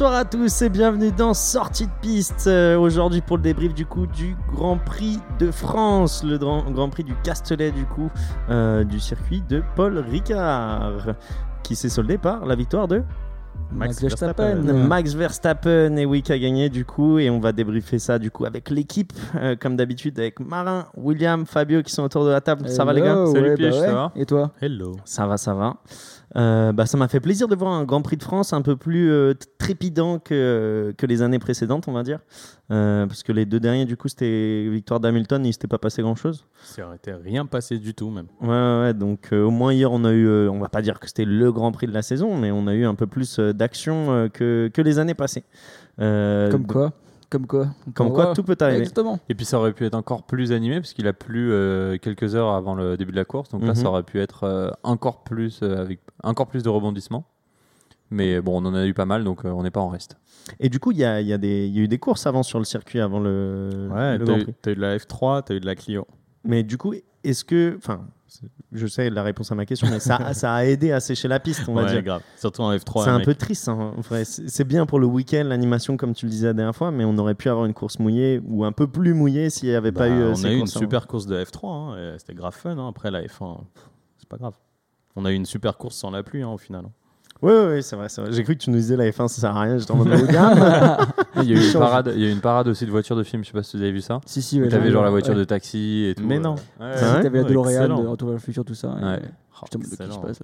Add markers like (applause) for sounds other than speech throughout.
Bonsoir à tous et bienvenue dans Sortie de piste. Euh, Aujourd'hui pour le débrief du coup du Grand Prix de France, le Grand, Grand Prix du Castellet du coup euh, du circuit de Paul Ricard, qui s'est soldé par la victoire de Max Verstappen. Verstappen. Max Verstappen et oui qui a gagné du coup et on va débriefer ça du coup avec l'équipe euh, comme d'habitude avec Marin, William, Fabio qui sont autour de la table. Ça va les gars? Hello, Salut, ouais, Piège, bah ça ouais. va? Et toi? Hello. Ça va, ça va. Euh, bah, ça m'a fait plaisir de voir un Grand Prix de France un peu plus euh, trépidant que, que les années précédentes, on va dire. Euh, parce que les deux derniers, du coup, c'était victoire d'Hamilton il s'était pas passé grand-chose. Ça aurait été rien passé du tout, même. Ouais, ouais, donc euh, au moins hier, on a eu, euh, on va pas dire que c'était le Grand Prix de la saison, mais on a eu un peu plus euh, d'action euh, que, que les années passées. Euh, Comme donc- quoi Comme quoi Comme quoi, voit. tout peut arriver. Exactement. Et puis ça aurait pu être encore plus animé parce qu'il a plu euh, quelques heures avant le début de la course. Donc là, Mhm. ça aurait pu être euh, encore plus euh, avec encore plus de rebondissements. Mais bon, on en a eu pas mal, donc euh, on n'est pas en reste. Et du coup, il y a, il y, a y a eu des courses avant sur le circuit, avant le, Ouais, le t'as eu, eu de la F3, t'as eu de la Clio. Mais du coup, est-ce que. Enfin, je sais la réponse à ma question, mais ça, (laughs) ça a aidé à sécher la piste, on va ouais, dire. grave. Surtout en F3. C'est un mec. peu triste, hein, en vrai. C'est bien pour le week-end, l'animation, comme tu le disais la dernière fois, mais on aurait pu avoir une course mouillée ou un peu plus mouillée s'il n'y avait Bah, pas eu. euh, on ces a eu une avant. super course de F3. hein, C'était grave fun. hein. Après, la F1, pff, c'est pas grave. On a eu une super course sans la pluie, hein, au final. Oui, oui, oui, c'est vrai. J'ai cru que tu nous disais la F1, ça sert à rien. J'étais en mode. (laughs) Il y a eu une parade, il y a eu une parade aussi de voitures de film. Je sais pas si vous avez vu ça. Si, si, ouais. T'avais genre la voiture ouais. de taxi et tout. Mais euh, non. ouais. Si, T'avais la DeLorean de Retour vers le futur, tout ça. et- Ouais. Oh, je excellent. passe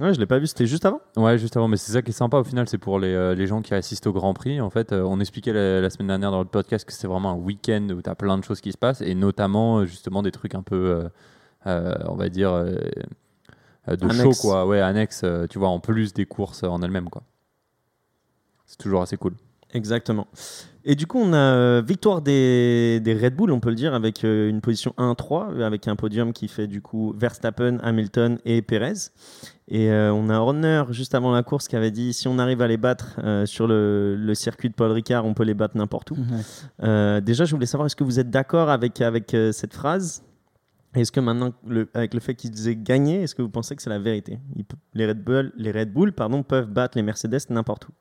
ouais, je l'ai pas vu, c'était juste avant? Ouais, juste avant. Mais c'est ça qui est sympa au final, c'est pour les, euh, les gens qui assistent au Grand Prix. En fait, euh, on expliquait la, la semaine dernière dans le podcast que c'est vraiment un week-end où tu as plein de choses qui se passent et notamment euh, justement des trucs un peu, euh, euh, on va dire, de Annexe. show quoi. Ouais, annexe, euh, tu vois, en plus des courses en elles-mêmes quoi. C'est toujours assez cool. Exactement. Et du coup, on a euh, victoire des, des Red Bull, on peut le dire, avec euh, une position 1-3, avec un podium qui fait du coup Verstappen, Hamilton et Perez. Et euh, on a Horner juste avant la course qui avait dit si on arrive à les battre euh, sur le, le circuit de Paul Ricard, on peut les battre n'importe où. Euh, déjà, je voulais savoir est-ce que vous êtes d'accord avec, avec euh, cette phrase? Est-ce que maintenant, avec le fait qu'ils disaient gagner, est-ce que vous pensez que c'est la vérité? Les, Red Bull, les Red Bull pardon, peuvent battre les Mercedes n'importe où.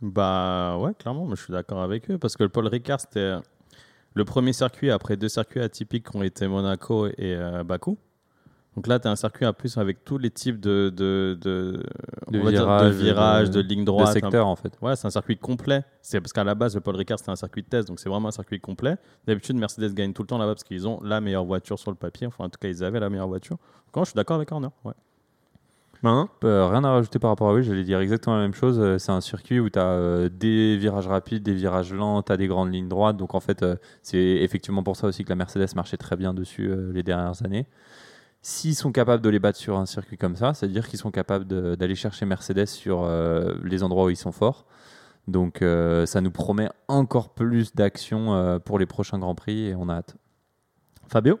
Bah ouais, clairement, moi, je suis d'accord avec eux parce que le Paul Ricard, c'était le premier circuit après deux circuits atypiques qui ont été Monaco et euh, Bakou. Donc là, tu as un circuit à plus avec tous les types de, de, de, De virages, de, de- de lignes droites. un secteur en fait. Ouais, c'est un circuit complet. C'est parce qu'à la base, le Paul Ricard, c'était un circuit de test, donc c'est vraiment un circuit complet. D'habitude, Mercedes gagne tout le temps là-bas parce qu'ils ont la meilleure voiture sur le papier. Enfin, en tout cas, ils avaient la meilleure voiture. Donc, moi, je suis d'accord avec Horner. Ouais. Hein Euh, rien à rajouter par rapport à oui, j'allais dire exactement la même chose. Euh, C'est un circuit où tu as des virages rapides, des virages lents, tu as des grandes lignes droites. Donc en fait, euh, c'est effectivement pour ça aussi que la Mercedes marchait très bien dessus euh, les dernières années. S'ils sont capables de les battre sur un circuit comme ça, c'est-à-dire qu'ils sont capables d'aller chercher Mercedes sur euh, les endroits où ils sont forts. Donc euh, ça nous promet encore plus d'action euh, pour les prochains Grands Prix et on a hâte. Fabio?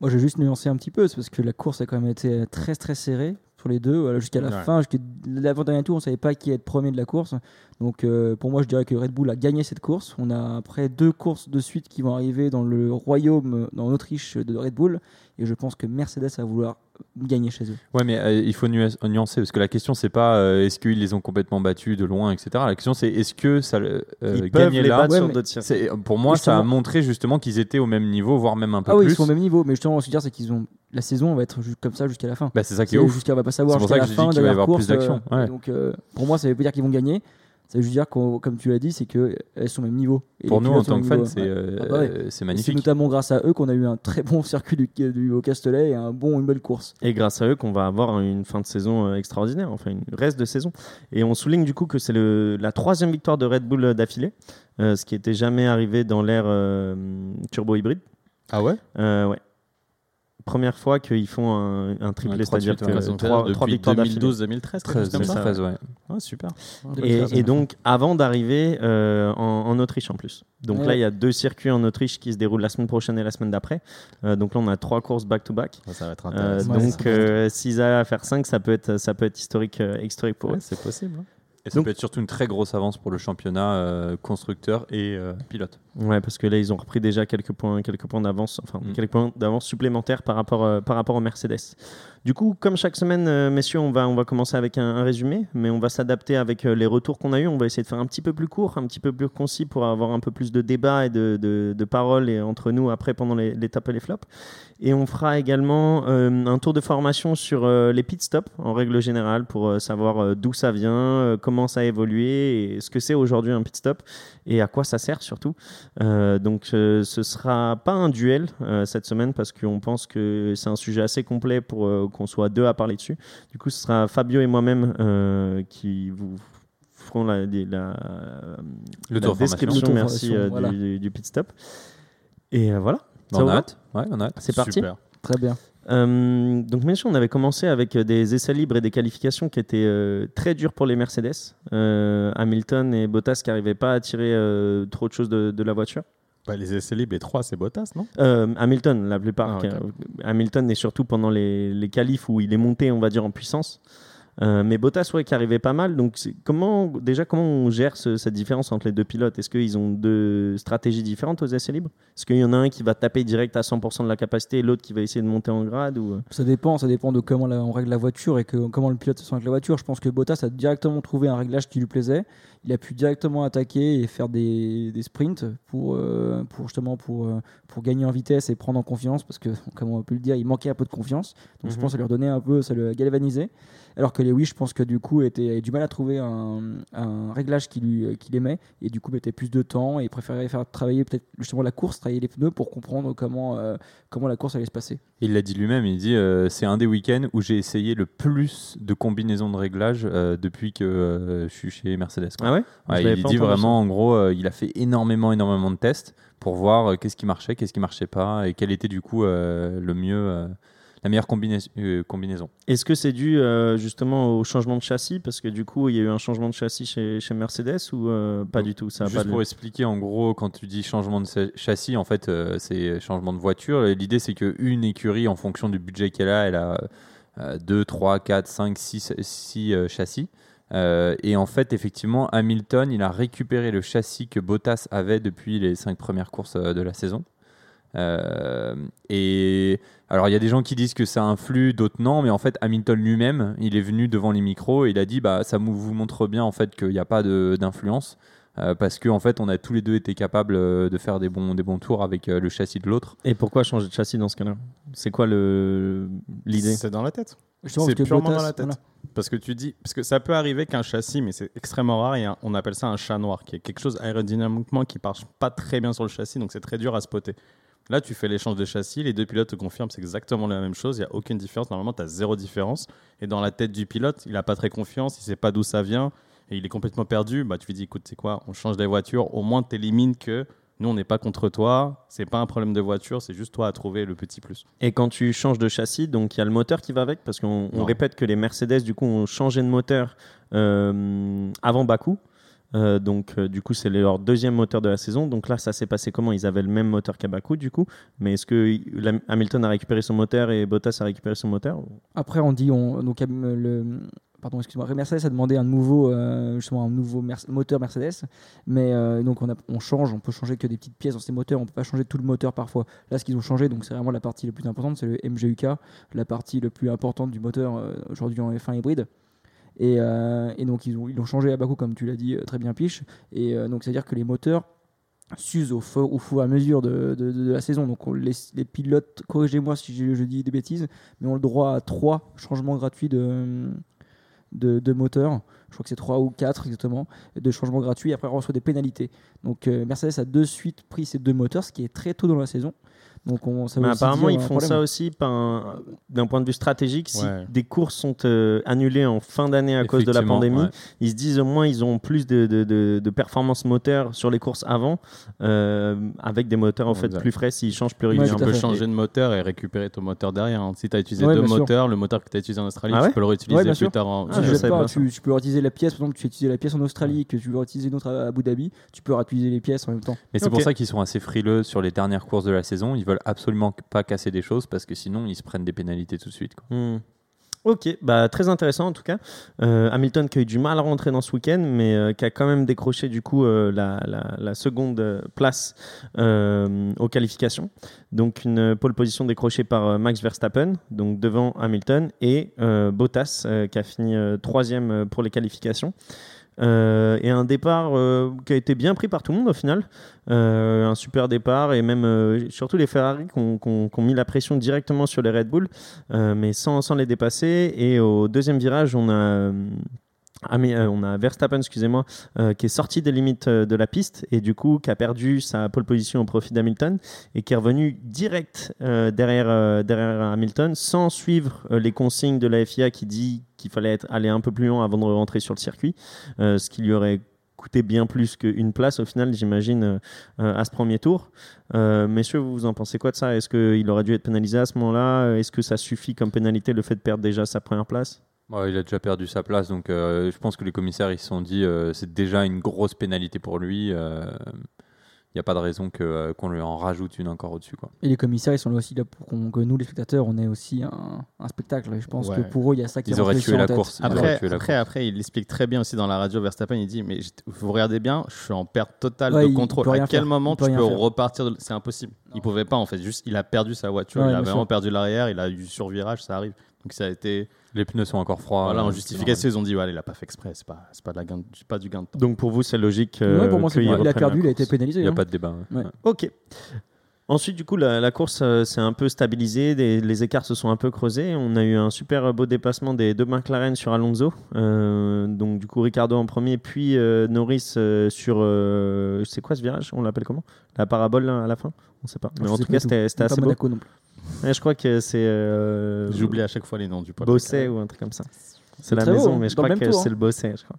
Moi, j'ai juste nuancé un petit peu, parce que la course a quand même été très très serrée pour les deux. Voilà, jusqu'à la Ouais. fin, jusqu'à l'avant-dernier tour, on savait pas qui allait être premier de la course. Donc, euh, pour moi, je dirais que Red Bull a gagné cette course. On a après deux courses de suite qui vont arriver dans le royaume, dans l'Autriche de Red Bull. Et je pense que Mercedes va vouloir gagner chez eux. Ouais, mais euh, il faut nuan- nuancer parce que la question c'est pas euh, est-ce qu'ils les ont complètement battus de loin, etc. La question c'est est-ce que ça euh, Ils peuvent gagner les là battre Ouais, sur Pour moi, ça a montré justement qu'ils étaient au même niveau, voire même un peu Ah oui, plus. ils sont au même niveau. Mais justement, ce que je veux dire, c'est qu'ils ont la saison va être comme ça jusqu'à la fin. Bah, c'est ça qui est ouf. jusqu'à on va pas savoir C'est pour jusqu'à ça la que je fin dis qu'il va y dernière avoir plus course, d'action, euh, ouais. Donc euh, pour moi, ça veut pas dire qu'ils vont gagner. Ça veut juste dire comme tu l'as dit, c'est qu'elles sont au même niveau. Et Pour nous, en tant que fans, c'est ouais. euh, Ah bah ouais. euh, c'est magnifique. notamment grâce à eux qu'on a eu un très bon (laughs) circuit du, du au Castellet et un bon, une belle course. Et grâce à eux qu'on va avoir une fin de saison euh, extraordinaire, enfin une reste de saison. Et on souligne du coup que c'est le- la troisième victoire de Red Bull euh, d'affilée, euh, ce qui n'était jamais arrivé dans l'ère euh, turbo hybride. Ah ouais? Euh, ouais. Première fois qu'ils font un, un triplé, Ouais, c'est-à-dire ouais. trois, victoires d'affilée. 2012-2013, quelque chose 13, comme ça. 2013, ouais. Ah, super. Et, 2013, et donc avant d'arriver euh, en, en Autriche en plus. Donc Ouais. là, il y a deux circuits en Autriche qui se déroulent la semaine prochaine et la semaine d'après. Euh, donc là, on a trois courses back-to-back. Ça, ça va être Euh, intéressant. Ouais, donc euh, s'ils arrivent à faire 5, ça peut être, ça peut être historique, euh, historique pour eux. Ouais, c'est possible. hein. Et ça Donc- peut être surtout une très grosse avance pour le championnat euh, constructeur et euh, pilote. Ouais, parce que là, ils ont repris déjà quelques points, quelques points d'avance, enfin Mm. quelques points d'avance supplémentaires par rapport, euh, par rapport aux Mercedes. Du coup, comme chaque semaine, euh, messieurs, on va, on va commencer avec un, un résumé, mais on va s'adapter avec euh, les retours qu'on a eus. On va essayer de faire un petit peu plus court, un petit peu plus concis pour avoir un peu plus de débat et de, de, de paroles et entre nous après pendant les, les tops et les flops. Et on fera également euh, un tour de formation sur les pit stops en règle générale pour savoir d'où ça vient, euh, comment ça a évolué et ce que c'est aujourd'hui un pit stop et à quoi ça sert surtout. Euh, donc euh, ce sera pas un duel euh, cette semaine parce qu'on pense que c'est un sujet assez complet pour euh, qu'on soit deux à parler dessus. Du coup, ce sera Fabio et moi-même euh, qui vous feront la, Le description merci, euh, voilà. du, du pit stop. Et euh, voilà, Ça on a hâte. Ouais, on a hâte. c'est parti. Super. Très bien. Euh, donc, messieurs, on avait commencé avec euh, des essais libres et des qualifications qui étaient euh, très dures pour les Mercedes. Euh, Hamilton et Bottas qui n'arrivaient pas à tirer trop de choses de, de la voiture. Bah, les essais libres, les trois, c'est Bottas, non? Hamilton, la plupart. Ah, Hamilton, et surtout pendant les, les qualifs où il est monté, on va dire, en puissance. Euh, mais Bottas, ouais, qui arrivait pas mal. Donc, comment, déjà, comment on gère ce- cette différence entre les deux pilotes? Est-ce qu'ils ont deux stratégies différentes aux essais libres? Est-ce qu'il y en a un qui va taper direct à 100% de la capacité et l'autre qui va essayer de monter en grade ou... euh? Ça dépend, ça dépend de comment la- on règle la voiture et que, comment le pilote se sent avec la voiture. Je pense que Bottas a directement trouvé un réglage qui lui plaisait. Il a pu directement attaquer et faire des, des sprints pour, euh, pour justement pour, euh, pour gagner en vitesse et prendre en confiance parce que, (laughs) comme on peut le dire, il manquait un peu de confiance. Donc je Mhm. pense que ça lui redonnait un peu, ça le galvanisait. Alors que Lewis, je pense que du coup, était, avait du mal à trouver un, un réglage qu'il lui- qu'il aimait et du coup mettait plus de temps et préférait faire travailler peut-être justement la course, travailler les pneus pour comprendre comment, euh, comment la course allait se passer. Il l'a dit lui-même, il dit euh, c'est un des week-ends où j'ai essayé le plus de combinaisons de réglage euh, depuis que euh, je suis chez Mercedes. quoi. Ah ouais, il dit vraiment, en gros, euh, il a fait énormément, énormément de tests pour voir euh, qu'est-ce qui marchait, qu'est-ce qui marchait pas et quelle était du coup euh, le mieux, euh, la meilleure combina- euh, combinaison. Est-ce que c'est dû euh, justement au changement de châssis? Parce que du coup, il y a eu un changement de châssis chez, chez Mercedes ou euh, pas Donc, du tout? Ça Juste pas pour expliquer, en gros, quand tu dis changement de châssis, en fait, c'est changement de voiture. L'idée, c'est qu'une écurie, en fonction du budget qu'elle a, elle a 2, 3, 4, 5, 6, 6 châssis. Euh, et en fait, effectivement, Hamilton, il a récupéré le châssis que Bottas avait depuis les 5 premières courses de la saison. Euh, et alors, il y a des gens qui disent que ça influe, d'autres non, mais en fait, Hamilton lui-même, il est venu devant les micros et il a dit bah, ça vous montre bien en fait qu'il n'y a pas de- d'influence. euh, parce qu'en en fait, on a tous les deux été capables euh, de faire des bons, des bons tours avec euh, le châssis de l'autre. Et pourquoi changer de châssis dans ce cas-là? C'est quoi le l'idée? C'est dans la tête. C'est purement Bottas- dans la tête. voilà. Parce que tu dis, parce que ça peut arriver qu'un châssis, mais c'est extrêmement rare, et un- on appelle ça un chat noir, qui est quelque chose aérodynamiquement qui marche pas très bien sur le châssis, donc c'est très dur à spotter. Là, tu fais l'échange de châssis, les deux pilotes te confirment, c'est exactement la même chose, il n'y a aucune différence. Normalement, tu as zéro différence. Et dans la tête du pilote, il n'a pas très confiance, il sait pas d'où ça vient, et il est complètement perdu. Bah, tu lui dis, écoute, c'est quoi, on change les voitures, au moins tu élimines que nous, on n'est pas contre toi, c'est pas un problème de voiture, c'est juste toi à trouver le petit plus. Et quand tu changes de châssis, donc il y a le moteur qui va avec, parce qu'on répète que les Mercedes, du coup, ont changé de moteur euh, avant Bakou. Euh, donc, euh, du coup, c'est leur deuxième moteur de la saison. Donc là, ça s'est passé comment? Ils avaient le même moteur qu'à Bakou, du coup. Mais est-ce que Hamilton a récupéré son moteur et Bottas a récupéré son moteur? Après, on dit, on, donc, euh, le, pardon, excuse-moi, Mercedes a demandé un nouveau, un nouveau moteur Mercedes, mais donc on, change, on peut changer que des petites pièces dans ces moteurs, on peut pas changer tout le moteur parfois. Là, ce qu'ils ont changé, donc c'est vraiment la partie la plus importante, c'est le MGUK, la partie la plus importante du moteur aujourd'hui en F1 hybride. Et, euh, et donc ils ont, ils l'ont changé à Bakou, comme tu l'as dit euh, très bien, Piche. Et euh, donc c'est-à-dire que les moteurs s'usent au, fur- et à mesure de, de- la saison. Donc on- les, les pilotes, corrigez-moi si je, dis des bêtises, mais ont le droit à trois changements gratuits de, de, de. Je crois que c'est trois ou quatre exactement, de changements gratuits. Après, on reçoit des pénalités. Donc Mercedes a de suite pris ces deux moteurs, ce qui est très tôt dans la saison. Donc on, ça veut Mais apparemment, ils un font problème. ça aussi d'un point de vue stratégique. Si Ouais. des courses sont euh, annulées en fin d'année à cause de la pandémie, ouais. ils se disent au moins ils ont plus de, de, de, de performance moteur sur les courses avant, euh, avec des moteurs en fait Exact. plus frais s'ils changent plus Ouais, Tu régulièrement. tout à peux changer de moteur et récupérer ton moteur derrière. hein. Si tu as utilisé Ouais, deux sûr. moteurs, le moteur que tu as utilisé en Australie, Ah ouais tu peux le réutiliser Ouais, plus sûr. tard en. Ah, Tu, je savais pas, pas tu, tu peux utiliser la pièce, par exemple, tu as utilisé la pièce en Australie, que tu veux utiliser une autre à Abu Dhabi, tu peux réutiliser les pièces en même temps. Mais c'est pour ça qu'ils sont assez frileux sur les dernières courses de la saison. Ils veulent absolument pas casser des choses parce que sinon ils se prennent des pénalités tout de suite. Hmm. Ok, bah, très intéressant en tout cas. Euh, Hamilton qui a eu du mal à rentrer dans ce week-end, mais euh, qui a quand même décroché du coup euh, la, la- seconde place aux qualifications. Donc une pole position décrochée par Max Verstappen, donc devant Hamilton, et Bottas qui a fini troisième pour les qualifications. Euh, et un départ euh, qui a été bien pris par tout le monde au final. Euh, un super départ et même surtout les Ferrari qui ont, mis la pression directement sur les Red Bull, mais sans, les dépasser. Et au deuxième virage, on a, ah, mais, on a Verstappen, excusez-moi, qui est sorti des limites de la piste et du coup qui a perdu sa pole position au profit d'Hamilton et qui est revenu direct derrière, derrière Hamilton sans suivre les consignes de la FIA qui dit qu'il fallait aller un peu plus loin avant de rentrer sur le circuit, euh, ce qui lui aurait coûté bien plus qu'une place au final, j'imagine, euh, euh, à ce premier tour. Messieurs, vous en pensez quoi de ça? Est-ce qu'il aurait dû être pénalisé à ce moment-là? Est-ce que ça suffit comme pénalité le fait de perdre déjà sa première place? Ouais, il a déjà perdu sa place, donc je pense que les commissaires ils se sont dit c'est déjà une grosse pénalité pour lui. N'y a pas de raison que, euh, qu'on lui en rajoute une encore au-dessus. Quoi. Et les commissaires, ils sont là aussi là pour qu'on- que nous, les spectateurs, on ait aussi un, un spectacle. Et je pense Ouais. que pour eux, il y a ça qui Ils rentre auraient aussi tué la course. Ils auraient Après, tué la après, après, il explique très bien aussi dans la radio Verstappen. Il dit Mais vous regardez bien, je suis en perte totale Ouais, de contrôle. À quel faire. moment tu peux faire. repartir de- C'est impossible. Il pouvait pas en fait. Juste, il a perdu sa voiture. Ouais, il a vraiment sûr. perdu l'arrière. Il a eu survirage, ça arrive. Donc ça a été. Les pneus sont encore froids. voilà, en euh, justification, ils ont dit ouais, il a pas fait exprès. C'est pas, c'est pas, de la gain- c'est pas du gain de temps. Donc pour vous, c'est logique euh, Ouais, pour moi, c'est qu'il bon. il a perdu, il a été course. pénalisé. Il n'y a hein. pas de débat. ouais. Ouais. Ouais. Ok. Ensuite, du coup, la, la course euh, s'est un peu stabilisée, des- les écarts se sont un peu creusés. On a eu un super beau déplacement des deux McLaren sur Alonso. Euh, donc, du coup, Ricardo en premier, puis euh, Norris euh, sur. euh, c'est quoi ce virage? On l'appelle comment? La parabole là, à la fin? On sait pas. Mais Je en tout cas, c'était assez beau. Monaco non plus. Ouais, je crois que c'est. Euh, J'oublie à chaque fois les noms du pote. Bosset ou un truc comme ça. C'est la maison, mais je crois que c'est hein. le Bosset. Je crois.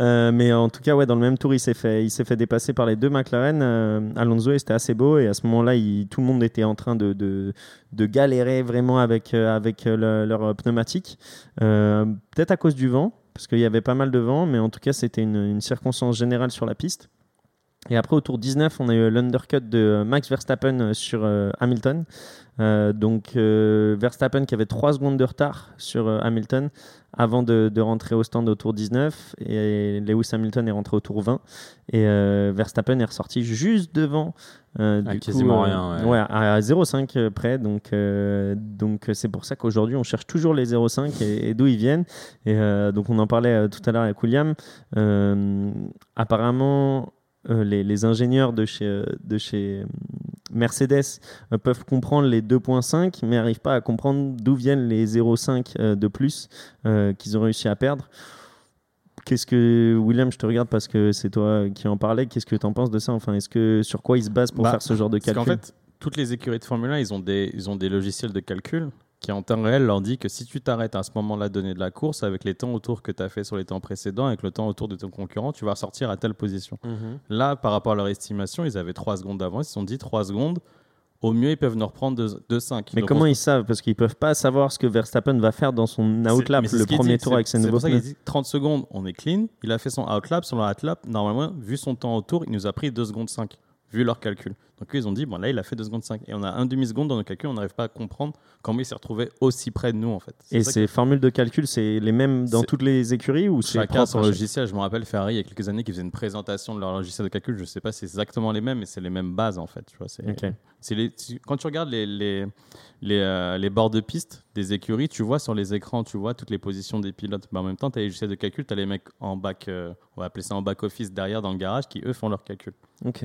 Euh, mais en tout cas, ouais, dans le même tour, il s'est fait, il s'est fait dépasser par les deux McLaren, euh, Alonso, c'était assez beau. Et à ce moment-là, tout le monde était en train de, de, de galérer vraiment avec, euh, avec le- leur pneumatique. Euh, Peut-être à cause du vent, parce qu'il y avait pas mal de vent, mais en tout cas, c'était une, une circonstance générale sur la piste. Et après, au tour 19, on a eu l'undercut de Max Verstappen euh, sur euh, Hamilton. Euh, donc, euh, Verstappen qui avait 3 secondes de retard sur Hamilton avant de, de rentrer au stand au tour 19. Et Lewis Hamilton est rentré au tour 20. Et Verstappen est ressorti juste devant. À du quasiment coup, rien, ouais. ouais, à 0,5 près. Donc, donc c'est pour ça qu'aujourd'hui, on cherche toujours les 0,5 et, et d'où ils viennent. Et donc, on en parlait tout à l'heure avec William. Apparemment, les, les ingénieurs de chez, euh, de chez euh, Mercedes euh, peuvent comprendre les 2.5, mais n'arrivent pas à comprendre d'où viennent les 0,5 euh, de plus euh, qu'ils ont réussi à perdre. Qu'est-ce que William, je te regarde parce que c'est toi qui en parlais. Qu'est-ce que tu en penses de ça? Enfin, est-ce que sur quoi ils se basent pour Bah, faire ce genre de calcul qu'en fait, toutes les écuries de Formule 1, ils ont des, ils ont des logiciels de calcul qui, en temps réel, leur dit que si tu t'arrêtes à ce moment-là donné de la course, avec les temps autour que tu as fait sur les temps précédents, avec le temps autour de ton concurrent, tu vas ressortir à telle position. Mhm. Là, par rapport à leur estimation, ils avaient 3 secondes d'avance. Ils se sont dit 3 secondes. Au mieux, ils peuvent nous reprendre de, de 5. Mais comment ils savent? Parce qu'ils peuvent pas savoir ce que Verstappen va faire dans son outlap le premier tour avec ses nouveaux C'est pneus. pour ça qu'il dit 30 secondes, on est clean. Il a fait son outlap. Sur le outlap, normalement, vu son temps autour, il nous a pris 2 secondes 5, vu leur calcul. Donc ils ont dit, bon là, il a fait 2 secondes 5. Et on a un demi-seconde dans nos calculs, on n'arrive pas à comprendre comment il s'est retrouvé aussi près de nous, en fait. Et ces formules de calcul, c'est les mêmes dans toutes les écuries ou c'est Chacun son logiciel. Je me rappelle Ferrari il y a quelques années qui faisait une présentation de leur logiciel de calcul. Je sais pas si c'est exactement les mêmes, mais c'est les mêmes bases en fait. Tu vois, c'est, Ok. c'est les, tu- quand tu regardes les, les, les, euh, les bords de piste des écuries, tu vois sur les écrans, tu vois toutes les positions des pilotes. Mais en même temps, tu as les logiciels de calcul, tu as les mecs en back, euh, on va appeler ça en back office derrière dans le garage qui eux font leurs calculs. Ok.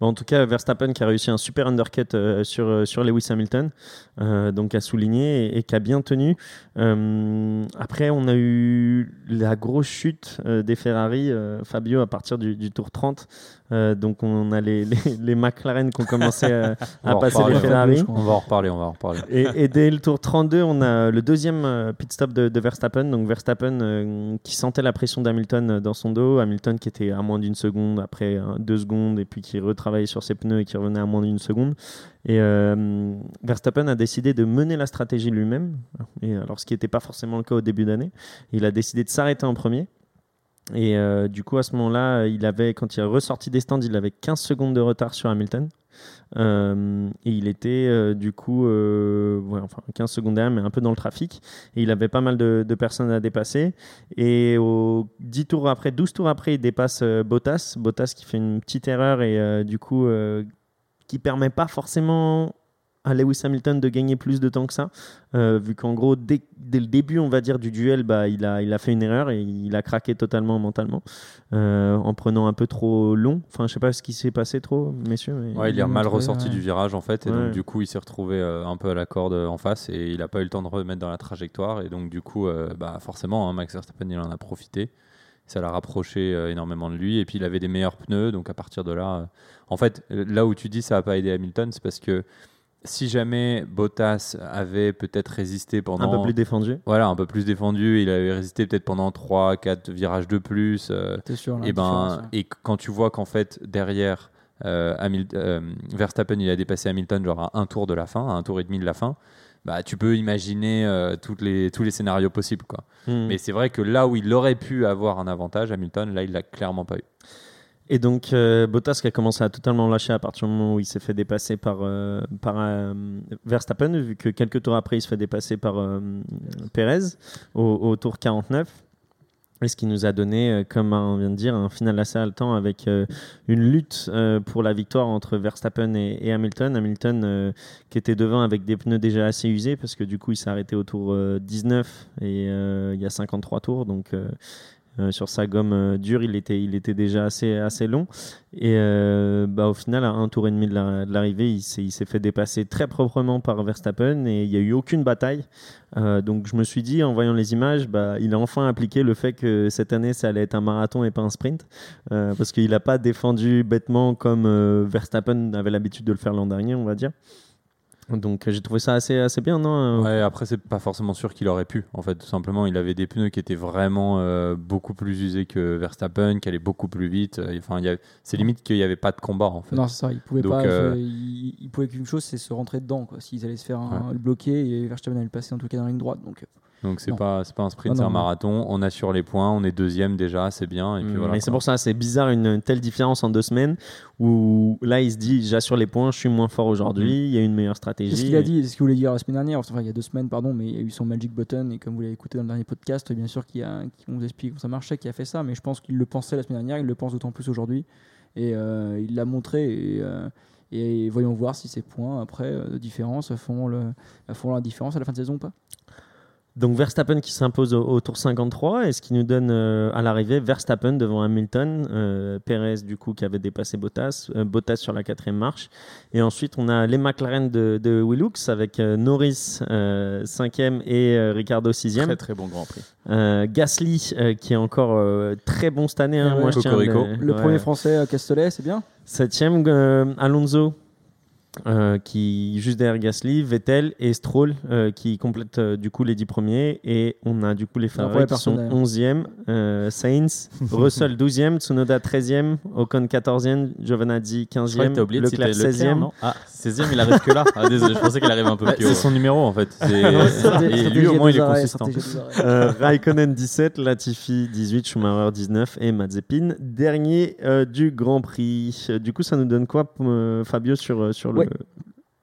En tout cas, Verstappen qui a réussi un super undercut euh, sur, euh, sur Lewis Hamilton, euh, donc à souligner et, et qui a bien tenu. Après, on a eu la grosse chute des Ferrari, Fabio, à partir du, du tour 30. Euh, donc, on a les, les, les McLaren qui ont commencé (laughs) On à passer reparler, les. Ferrari. On va en reparler, on va en reparler. Et, et dès le tour 32, on a le deuxième pit stop de, de Verstappen. Donc Verstappen qui sentait la pression d'Hamilton dans son dos. Hamilton qui était à moins d'une seconde, après deux secondes, et puis qui sur ses pneus et qui revenait à moins d'une seconde. Et euh, Verstappen a décidé de mener la stratégie lui-même. Et alors, ce qui n'était pas forcément le cas au début d'année. Il a décidé de s'arrêter en premier. Et euh, du coup, à ce moment-là, il avait, quand il est ressorti des stands, il avait 15 secondes de retard sur Hamilton. Euh, et il était euh, du coup euh, enfin 15 secondes derrière, mais un peu dans le trafic. Et il avait pas mal de, de personnes à dépasser. Et au 10 tours après, 12 tours après, il dépasse Bottas. Bottas qui fait une petite erreur et du coup qui permet pas forcément à Lewis Hamilton de gagner plus de temps que ça, euh, vu qu'en gros, dès, dès le début, on va dire, du duel, bah, il, a, il a fait une erreur et il a craqué totalement mentalement euh, en prenant un peu trop long. Enfin, je sais pas ce qui s'est passé trop, messieurs. mais- Ouais, il il est a mal ressorti ouais. du virage en fait, et Ouais. donc du coup il s'est retrouvé euh, un peu à la corde en face et il n'a pas eu le temps de remettre dans la trajectoire. Et donc du coup, euh, bah, forcément, hein, Max Verstappen il en a profité. Ça l'a rapproché euh, énormément de lui. Et puis il avait des meilleurs pneus, donc à partir de là, euh, en fait, là où tu dis ça n'a pas aidé Hamilton, c'est parce que si jamais Bottas avait peut-être résisté pendant un peu plus défendu. voilà un peu plus défendu, il avait résisté peut-être pendant 3 4 virages de plus. euh, T'es sûr là, et ben différence, ouais. et quand tu vois qu'en fait derrière euh, Hamil- euh, Verstappen il a dépassé Hamilton genre à un tour de la fin, à un tour et demi de la fin, bah tu peux imaginer euh, toutes les tous les scénarios possibles quoi. Hmm. Mais c'est vrai que là où il aurait pu avoir un avantage Hamilton, là il l'a clairement pas eu. Et donc euh, Bottas qui a commencé à totalement lâcher à partir du moment où il s'est fait dépasser par, euh, euh, Verstappen, vu que quelques tours après il se fait dépasser par Perez au, tour 49. Et ce qui nous a donné, comme on vient de dire, un final assez haletant avec une lutte pour la victoire entre Verstappen et, et Hamilton. Hamilton qui était devant avec des pneus déjà assez usés parce que du coup il s'est arrêté au tour euh, 19 et il y a 53 tours. Donc euh, sur sa gomme euh, dure, il était, il était déjà assez, assez long. Et euh, bah, au final, à un tour et demi de la- de l'arrivée, il s'est fait dépasser très proprement par Verstappen et il n'y a eu aucune bataille. Donc je me suis dit, en voyant les images, bah, il a enfin appliqué le fait que cette année, ça allait être un marathon et pas un sprint. Parce qu'il n'a pas défendu bêtement comme Verstappen avait l'habitude de le faire l'an dernier, on va dire. Donc euh, j'ai trouvé ça assez, assez bien, non Ouais, après c'est pas forcément sûr qu'il aurait pu en fait tout simplement, il avait des pneus qui étaient vraiment euh, beaucoup plus usés que Verstappen, qui allaient beaucoup plus vite. Euh, Enfin, il y a- c'est limite qu'il n'y avait pas de combat en fait. Non, c'est ça, il pouvait Donc, pas. euh, euh, il, il pouvait qu'une chose, c'est se rentrer dedans. Quoi. S'ils allaient se faire un- le bloquer, et Verstappen allait le passer en tout cas dans la ligne droite. Donc, euh, Donc c'est pas c'est pas un sprint, Non, c'est un marathon. On assure les points, on est deuxième déjà, c'est bien. Et puis Mm, voilà. mais c'est pour ça, c'est bizarre une, une telle différence en deux semaines où là il se dit j'assure les points, je suis moins fort aujourd'hui, il y a une meilleure stratégie. C'est ce qu'il a dit, c'est ce qu'il voulait dire la semaine dernière, enfin il y a deux semaines, pardon, mais il y a eu son Magic Button, et comme vous l'avez écouté dans le dernier podcast, bien sûr, qui a, on vous explique comment ça marchait, qui a fait ça, mais je pense qu'il le pensait la semaine dernière, il le pense d'autant plus aujourd'hui, et euh, il l'a montré, et, euh, et voyons voir si ces points, après, euh, de différence, font, le, font la différence à la fin de saison ou pas. Donc Verstappen qui s'impose au, au tour 53 et ce qui nous donne euh, à l'arrivée Verstappen devant Hamilton, euh, Perez du coup qui avait dépassé Bottas, euh, Bottas sur la quatrième marche et ensuite on a les McLaren de, de Willux avec euh, Norris euh, cinquième et euh, Ricardo sixième. Très très bon Grand Prix. Euh, Gasly euh, qui est encore euh, très bon cette année. hein, Ouais, moi, je tiens. Le ouais. premier français à Castellet, c'est bien? Septième, euh, Alonso, euh, qui juste derrière Gasly, Vettel et Stroll, euh, qui complètent euh, du coup les dix premiers. Et on a du coup les Ferrari qui sont personnes, d'ailleurs. 11e, euh, Sainz, (laughs) Russell 12e, Tsunoda 13e, Ocon 14e, Giovinazzi Je crois que 15e, t'as oublié Leclerc Leclerc, 16e. non Ah, 16e, il arrive que là. Ah, désolé, je pensais qu'il arrivait un peu Bah, plus haut. c'est son numéro en fait. (laughs) Et lui au moins il est consistant. Euh, Raikkonen 17, Latifi 18, Schumacher 19 et Mazepin dernier euh, du Grand Prix. Du coup, ça nous donne quoi, euh, Fabio, sur, sur le- Ouais.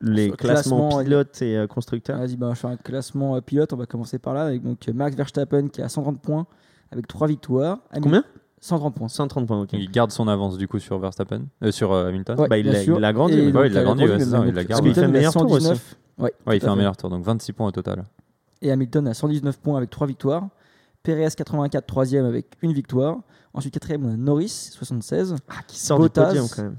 les classements classement, pilotes et euh, constructeurs Vas-y, bah, je fais un classement euh, pilote. On va commencer par là. Avec donc, Max Verstappen qui a 130 points avec 3 victoires. Combien? 130 points. 130 points. Il garde son avance du coup sur Verstappen, euh, sur euh, Hamilton. Ouais, Bah, il bien l'a- sûr. il l'a grandi, il l'a grandi, il l'a qu'il fait il a meilleur tour aussi. 119. Ouais, Ouais, il fait un meilleur tour, donc 26 points au total. Et Hamilton a 119 points avec 3 victoires. Perez 84, 3 avec une victoire. Ensuite, 4 on a Norris, 76. Ah, qui sort Bottas. du podium quand même.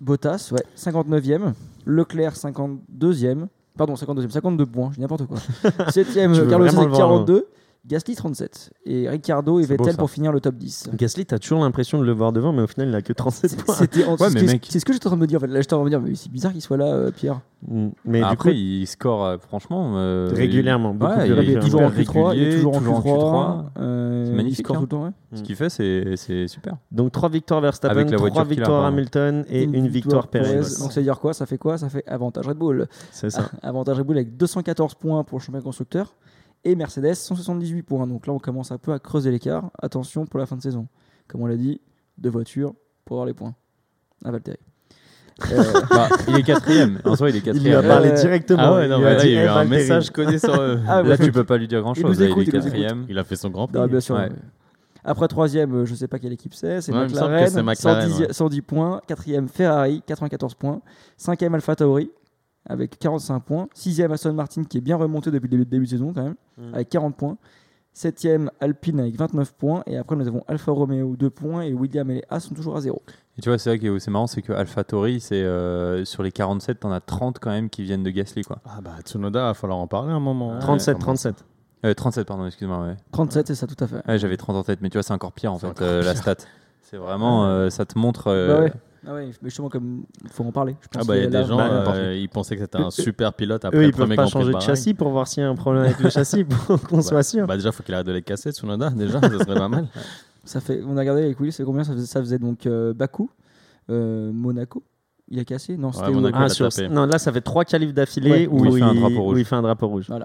Bottas, ouais, 59e. Leclerc, 52e. Pardon, 52e, 52 points, je dis n'importe quoi. (laughs) 7e, Tu veux Carlos voir, 42. Gasly, 37. Et Ricardo et beau, Vettel ça. pour finir le top 10. Gasly, t'as toujours l'impression de le voir devant, mais au final, il a que 37 points. C'était en- Ouais, c'est ce que- mec. c'est ce que j'étais en train de me dire. En fait. Là, j'étais en train de me dire, mais c'est bizarre qu'il soit là, euh, Pierre. Mm. Mais Après, du coup, il score euh, franchement euh, régulièrement, il- Ouais, plus il est Il toujours en hyper Q3, il est toujours en toujours en Q3. Q3. euh, C'est il magnifique, score hein. tout le temps, ouais. Ce qu'il fait, c'est c'est super. Donc 3 victoires Verstappen, Avec la 3 voiture qu'il a, victoires. Hamilton et une, victoire Perez. Donc ça veut dire quoi? Ça fait quoi? Ça fait avantage Red Bull. C'est ça. (laughs) Avantage Red Bull avec 214 points pour le champion constructeur et Mercedes 178 points. Donc là, on commence un peu à creuser l'écart. Attention pour la fin de saison. Comme on l'a dit, deux voitures pour avoir les points à Valtteri. Euh, (laughs) Bah, il est quatrième. En soi, il est Il lui a quatrième. parlé Euh, directement. Ah ouais, Il non, mais a là, dit, il y a eu Eh, un Valtteri. message codé sur. euh, ah, Là, tu peux pas lui dire grand Il chose. Il est écoute, il quatrième. Il a fait son grand prix. Non, bien sûr. Ouais. Après troisième, euh, je sais pas quelle équipe c'est, c'est il McLaren, c'est McLaren, 110, ouais. 110 points. Quatrième Ferrari, 94 points. Cinquième Alpha Tauri avec 45 points. Sixième Aston Martin qui est bien remonté depuis le début, début de saison quand même, Mm. avec 40 points. Septième Alpine avec 29 points. Et après nous avons Alfa Romeo 2 points et William et les As sont toujours à 0. Et tu vois, c'est vrai que c'est marrant, c'est que AlphaTauri, c'est euh, sur les 47, t'en as 30 quand même qui viennent de Gasly, quoi. Ah bah Tsunoda, il va falloir en parler un moment. hein. 37, Comment- 37. Euh, 37, pardon, excuse-moi. Ouais. 37, c'est ça tout à fait. Ouais, J'avais 30 en tête, mais tu vois, c'est encore pire en fait, euh, la stat. C'est vraiment, euh, ça te montre. euh, Bah ouais. Ah ouais, mais justement, comme il faut en parler. Je pense Ah bah il y a des gens, bah, euh, ils pensaient que c'était un super pilote après Eux, le ils peuvent premier pas Grand Prix changer de châssis pour voir s'il y a un problème avec le châssis pour (laughs) qu'on soit sûr. Bah déjà, faut qu'il arrête de les casser, Tsunoda, déjà, ça serait pas mal. (laughs) Ça fait, on a regardé avec Willy, c'est combien ça faisait, ça faisait donc euh, Bakou, euh, Monaco. Il a cassé Non, c'était où Monaco. Ah, sur-. Non, là, ça fait trois qualifs d'affilée Ouais. où, Où il fait un drapeau rouge. où il fait un drapeau rouge. Voilà.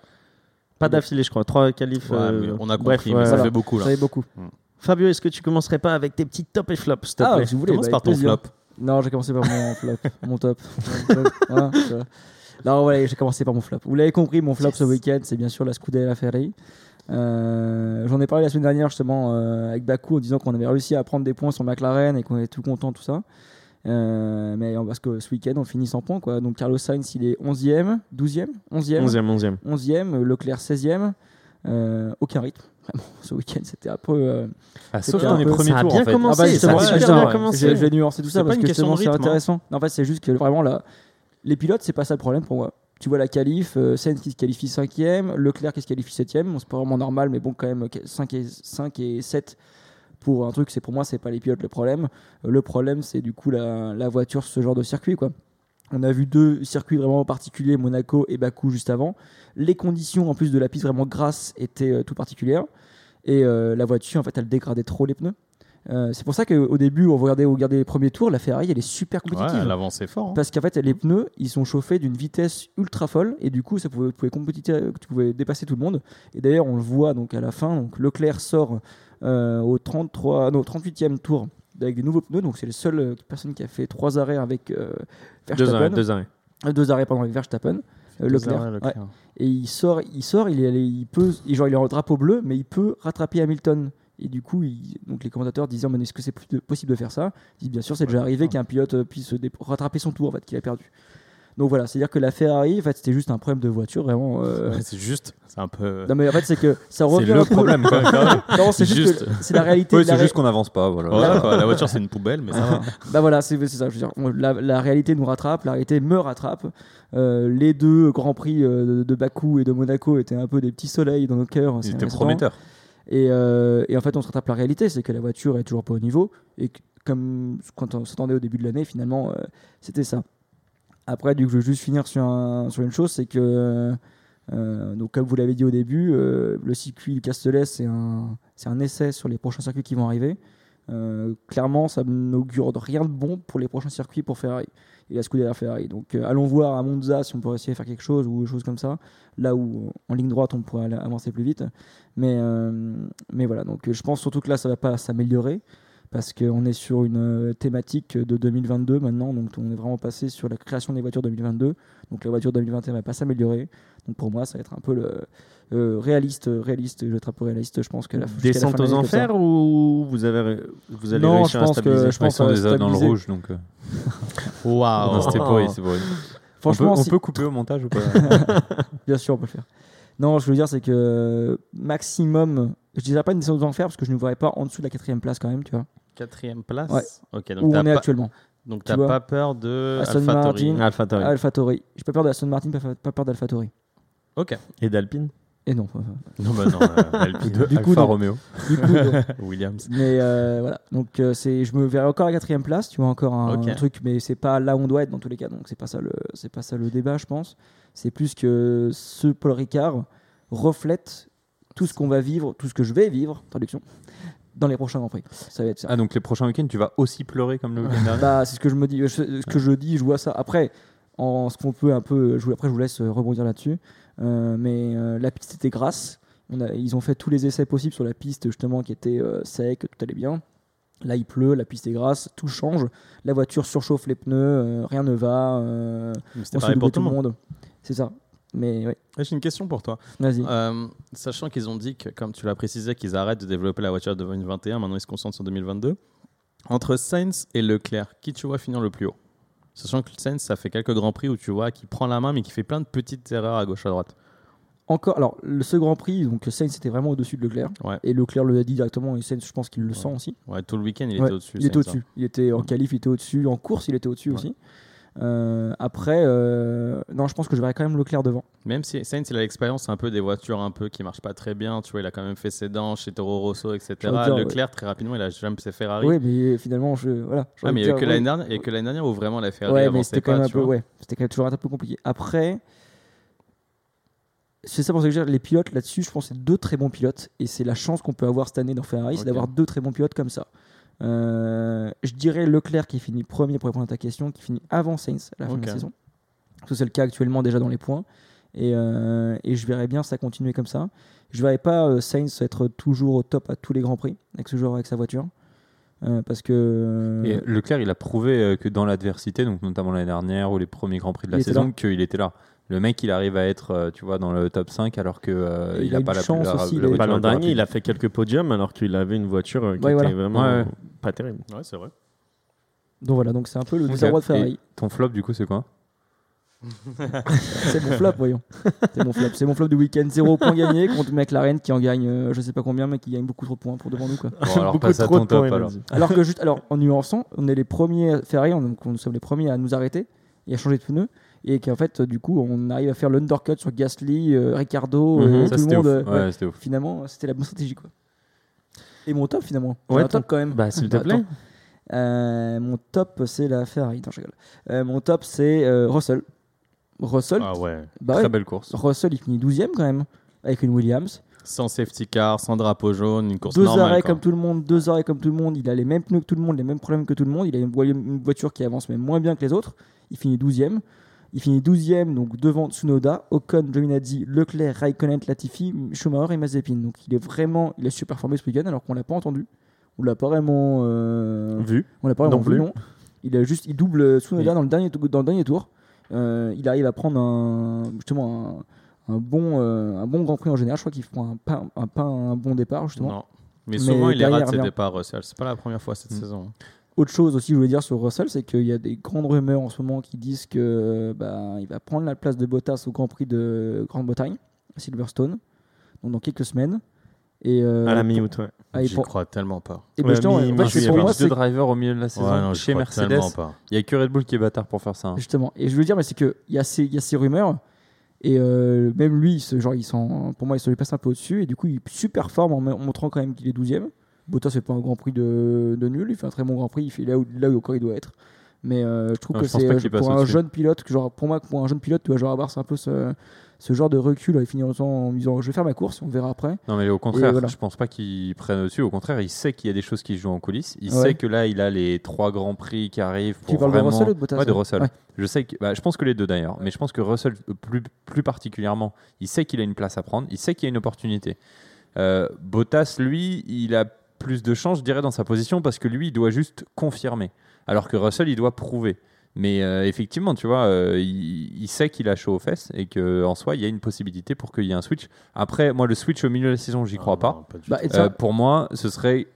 Pas d'affilée, je crois. Trois qualifs. Ouais, euh, mais on a bref, compris, mais ouais, ça voilà. fait beaucoup Ça fait beaucoup. Fabio, est-ce que tu commencerais pas avec tes petits tops et flops, s'il te Ah, plaît? si vous voulez. Commence bah, par ton plaisir. flop. Non, j'ai commencé par mon flop, (laughs) mon top. Mon top. Voilà, tu vois. non, voilà, j'ai commencé par mon flop. Vous l'avez compris, mon flop Yes. ce week-end, c'est bien sûr la Scuderia Ferrari. Euh, J'en ai parlé la semaine dernière justement euh, avec Baku en disant qu'on avait réussi à prendre des points sur McLaren et qu'on était tout content, tout ça. Euh, mais parce que ce week-end, on finit sans points. Quoi. Donc Carlos Sainz, il est 11e, 12e, 11e, 11e, 11e. 11e, euh, Leclerc 16e. Euh, aucun rythme. Vraiment, ce week-end, c'était un peu. euh, Ah, C'était sauf dans un les premiers ça a tours bien en fait. commencé. Ah bah ça a bien commencé. Je, vais nuancer tout ça parce que justement c'est hein. intéressant. Non, en fait, c'est juste que vraiment là, les pilotes, c'est pas ça le problème pour moi. Tu vois la qualif, euh, Sainz qui se qualifie 5ème, Leclerc qui se qualifie 7ème. Bon, c'est pas vraiment normal, mais bon, quand même 5 et, 5 et 7 pour un truc, c'est pour moi, c'est pas les pilotes le problème. Euh, Le problème, c'est du coup la, la voiture, sur ce genre de circuit, quoi. On a vu deux circuits vraiment particuliers, Monaco et Bakou juste avant. Les conditions, en plus de la piste vraiment grasse, étaient euh, tout particulières. Et euh, la voiture, en fait, elle dégradait trop les pneus. Euh, c'est pour ça qu'au début, on regardait, on regardait les premiers tours, la Ferrari, elle est super Ouais, compétitive. elle avançait fort. hein. Parce qu'en fait, les pneus, ils sont chauffés d'une vitesse ultra folle et du coup, ça pouvait, compétiter- tu pouvais dépasser tout le monde. Et d'ailleurs, on le voit donc à la fin. Donc Leclerc sort euh, au 33, non, 38e tour avec des nouveaux pneus. Donc c'est le seul euh, personne qui a fait trois arrêts avec euh, Deux arrêts, Verstappen. deux arrêts. Euh, Deux arrêts pendant avec Verstappen. Euh, Leclerc. arrêts, ouais. Leclerc. Et il sort, il sort, il est, il peut, il- genre il est en drapeau bleu, mais il peut rattraper Hamilton. Et du coup, il- donc les commentateurs disaient, mais est-ce que c'est possible de faire ça? Il dit, bien sûr, c'est déjà arrivé qu'un pilote euh, puisse rattraper son tour, en fait, qu'il a perdu. Donc voilà, c'est-à-dire que la Ferrari, en fait, c'était juste un problème de voiture, vraiment. euh, c'est juste, c'est un peu. Non mais en fait, c'est que ça C'est revient. un le problème. quoi. (laughs) Non, c'est juste, c'est la réalité. Oui, c'est ré- juste qu'on n'avance pas. Voilà. Voilà, quoi, la voiture c'est une poubelle, mais ça va. (laughs) Bah voilà, c'est c'est ça. Je veux dire, la, la réalité nous rattrape, la réalité me rattrape. Euh, les deux grands prix euh, de, de Bakou et de Monaco étaient un peu des petits soleils dans nos cœurs. Il c'est était restant. prometteur. Et, euh, et en fait, on se rattrape la réalité, c'est que la voiture est toujours pas au niveau. Et que- comme quand on s'attendait au début de l'année, finalement, c'était ça. Après, du coup, je veux juste finir sur, un- sur une chose, c'est que, euh, donc, comme vous l'avez dit au début, euh, le circuit Castellet, c'est un, un essai sur les prochains circuits qui vont arriver. Euh, clairement, ça n'augure rien de bon pour les prochains circuits pour Ferrari et la Scuderia Ferrari. Donc, allons voir à Monza si on pourrait essayer de faire quelque chose ou des choses comme ça. Là où, en ligne droite, on pourrait avancer plus vite. Mais, mais voilà, donc je pense surtout que là, ça va pas s'améliorer parce qu'on est sur une euh, thématique de 2022 maintenant, donc on est vraiment passé sur la création des voitures 2022. Donc la voiture 2021 va pas s'améliorer. Donc pour moi, ça va être un peu le euh, réaliste, réaliste. Je vais être un peu réaliste. Je pense que la Descente de aux enfers ou vous, avez, vous allez Non, réussir je à pense que- je Ouais, Ils sont pense, déjà euh, dans le rouge, donc. euh, (laughs) Waouh. C'était pourri, c'est pourri. (laughs) Franchement, on peut, on si- peut couper au montage ou pas? (laughs) Bien sûr, on peut le faire. Non, je veux dire, c'est que maximum, je dirais pas une descente aux enfers parce que je ne voudrais pas en dessous de la quatrième place quand même, tu vois, Quatrième place. Ouais. Ok, donc où on est pas, actuellement. donc Tu t'as vois. pas peur de Aston AlphaTauri. Martin. Alpha Tauri. AlphaTauri. J'ai pas peur d'Aston Martin, pas, peur d'AlphaTauri. Ok. Et d'Alpine Et non. Non, bah non, euh, (laughs) Alpine. De Du coup, Alfa non. Romeo. Du coup, non. (laughs) Williams. Mais euh, voilà, donc euh, c'est, je me verrai encore à la quatrième place, tu vois encore un, un truc, mais c'est pas là où on doit être dans tous les cas, donc c'est pas ça le, c'est pas ça le débat, je pense. C'est plus que ce Paul Ricard reflète tout ce qu'on va vivre, tout ce que je vais vivre, traduction, dans les prochains grands prix. Ça va être ça. Ah, donc les prochains week-ends, tu vas aussi pleurer comme le week-end dernier Bah, c'est ce que je me dis, je- ce que je dis, je vois ça. Après, en ce qu'on peut un peu, je, vous- après je vous laisse euh, rebondir là-dessus. Euh, mais euh, la piste était grasse. On a, ils ont fait tous les essais possibles sur la piste justement qui était euh, sec, tout allait bien. Là, il pleut, la piste est grasse, tout change. La voiture surchauffe les pneus, rien ne va. on se pour tout le monde. C'est ça. Mais ouais, Ouais, J'ai une question pour toi. vas-y. Euh, sachant qu'ils ont dit que, comme tu l'as précisé, qu'ils arrêtent de développer la voiture de 2021, maintenant ils se concentrent sur 2022. Entre Sainz et Leclerc, qui tu vois finir le plus haut? Sachant que Sainz, ça fait quelques grands prix où tu vois qu'il prend la main, mais qui fait plein de petites erreurs à gauche à droite. Encore, alors, le, ce Grand Prix, donc Sainz était vraiment au-dessus de Leclerc. Ouais. Et Leclerc le a dit directement, et Sainz, je pense qu'il le sent aussi. Ouais, tout le week-end, il Ouais, était au-dessus. Il était hein. au-dessus. Il était en qualif, il était au-dessus. En course, il était au-dessus aussi. Euh, après, euh, non, je pense que je verrai quand même Leclerc devant. Même si Sainz, il a l'expérience un peu des voitures un peu qui marchent pas très bien, tu vois, il a quand même fait ses dents chez Toro Rosso, etc. Dire, Leclerc, très rapidement, il a jamais ses Ferrari. Oui, mais finalement, je, voilà. Ah, mais il y a que l'année dernière, a que l'année dernière où vraiment la Ferrari Ouais, mais c'était quand même un peu, ouais, c'était quand même toujours un peu compliqué. Après, c'est ça pour ça que je veux dire, les pilotes là-dessus, je pense que c'est deux très bons pilotes et c'est la chance qu'on peut avoir cette année dans Ferrari, c'est Ok. d'avoir deux très bons pilotes comme ça. Euh, je dirais Leclerc qui finit premier pour répondre à ta question, qui finit avant Sainz à la fin de la saison. C'est le cas actuellement déjà dans les points. Et, euh, et je verrais bien ça continuer comme ça. Je verrais pas euh, Sainz être toujours au top à tous les grands prix avec ce joueur, avec sa voiture. Euh, parce que. Et Leclerc, il a prouvé que dans l'adversité, donc notamment l'année dernière ou les premiers grands prix de la saison, qu'il était là. Le mec, il arrive à être, euh, tu vois, dans le top 5 alors que euh, il il a pas la chance la- aussi, la dernier, il a fait quelques podiums alors qu'il avait une voiture euh, qui Ouais, était voilà. vraiment Ouais, ouais. pas terrible. Ouais, c'est vrai. Donc voilà, donc c'est un peu le désarroi de Ferrari. Et Ton flop, du coup, c'est quoi? (laughs) C'est mon flop, voyons. C'est mon flop. C'est mon flop du week-end. Zéro point gagné contre McLaren qui en gagne, euh, je sais pas combien, mais qui gagne beaucoup trop de points pour devant nous. Quoi. Bon, alors Beaucoup trop de points, top. Alors que juste, alors en nuançant, on est les premiers Ferrari, on, donc, nous sommes les premiers à nous arrêter et à changer de pneus. Et qu'en fait, euh, du coup, on arrive à faire l'undercut sur Gasly, euh, Ricardo, euh, Mhm. tout Ça, le monde. ouf. euh, Ouais, ouais. c'était ouf. Finalement, c'était la bonne stratégie. Quoi. Et mon top, finalement. Ouais, un top ton- quand même. Bah, s'il te plaît. Euh, mon top, c'est la Ferrari. Non, je rigole. Euh, mon top, c'est euh, Russell. Russell, Ah ouais. bah Très ouais, belle course. Russell, il finit 12 quand même, avec une Williams. Sans safety car, sans drapeau jaune, une course deux normale. arrêts quoi. comme tout le monde, deux arrêts comme tout le monde. Il a les mêmes pneus que tout le monde, les mêmes problèmes que tout le monde. Il a une, vo- une voiture qui avance même moins bien que les autres. Il finit 12e. Il finit 12e, donc devant Tsunoda, Ocon, Giovinazzi, Leclerc, Raikkonen, Latifi, Schumacher et Mazepin. Donc il est vraiment, il a super performé ce week-end alors qu'on l'a pas entendu. On l'a pas vraiment, euh, Vu. on l'a pas vraiment Non vu, plus. non. Il a juste, il double Tsunoda Oui. dans le dernier, tou- dans le dernier tour. Euh, il arrive à prendre un, justement un, un bon, euh, un bon Grand Prix en général. Je crois qu'il prend un, pas, un, un bon départ justement. Non. Mais Mais souvent, il est derrière, rate ses départs. C'est pas la première fois cette Mm. saison. Autre chose aussi, je voulais dire sur Russell, c'est qu'il y a des grandes rumeurs en ce moment qui disent que bah, il va prendre la place de Bottas au Grand Prix de Grande-Bretagne, à Silverstone, donc dans quelques semaines. Et, euh, À la mi-août, ouais. ah, J'y pour- crois tellement pas. et ben, Ouais, justement, mi- en fait, pour moi, deux drivers au milieu de la saison Ouais, non, chez Mercedes. Il y a que Red Bull qui est bâtard pour faire ça. hein. justement. Et je veux dire, mais c'est que il y a ces, il y a ces rumeurs. Et euh, même lui, ce genre, il pour moi, il se lui passe un peu au-dessus. Et du coup, il surperforme en, en montrant quand même qu'il est 12ème. Bottas fait pas un grand prix de, de nul. Il fait un très bon grand prix. Il fait là où, là où encore il doit être. Mais euh, je trouve que c'est euh, pour un jeune pilote, que genre, pour moi, pour un jeune pilote, tu vas genre avoir un peu ce, ce genre de recul et finir en disant je vais faire ma course, on verra après. Non, mais au contraire, voilà. je pense pas qu'il prenne au-dessus. Au contraire, il sait qu'il y a des choses qui se jouent en coulisses. Il Ouais. sait que là, il a les trois grands prix qui arrivent pour Tu parles vraiment... de Russell ou de Bottas Ouais, de Russell. Ouais. Je sais que, bah, je pense que les deux d'ailleurs, mais je pense que Russell plus, plus particulièrement, il sait qu'il a une place à prendre, il sait qu'il y a une opportunité. Euh, Bottas, lui, il a plus de chance, je dirais, dans sa position parce que lui, il doit juste confirmer, alors que Russell, il doit prouver. Mais euh, effectivement, tu vois, euh, il, il sait qu'il a chaud aux fesses et qu'en soi, il y a une possibilité pour qu'il y ait un switch. Après, moi, le switch au milieu de la saison, j'y crois Ah, pas. non, pas du Bah, Euh, pour moi, ce serait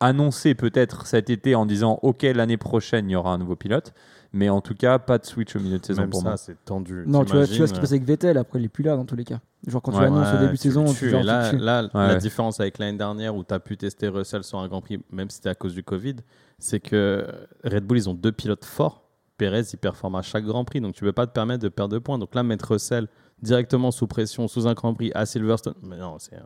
annoncé peut-être cet été en disant OK, l'année prochaine, il y aura un nouveau pilote. Mais en tout cas, pas de switch au milieu de saison Même pour ça, moi. c'est tendu. non, tu vois, tu vois ce qui T'imagines, passe avec Vettel, après il est plus là dans tous les cas. Genre quand tu Ouais, l'annonces au Ouais, début de tu saison, tu genre, Et tu là, là, la Ouais. différence avec l'année dernière où tu as pu tester Russell sur un Grand Prix, même si c'était à cause du Covid, c'est que Red Bull, ils ont deux pilotes forts. Pérez, il performe à chaque Grand Prix, donc tu ne peux pas te permettre de perdre de points. Donc là, mettre Russell directement sous pression, sous un Grand Prix à Silverstone, mais non, c'est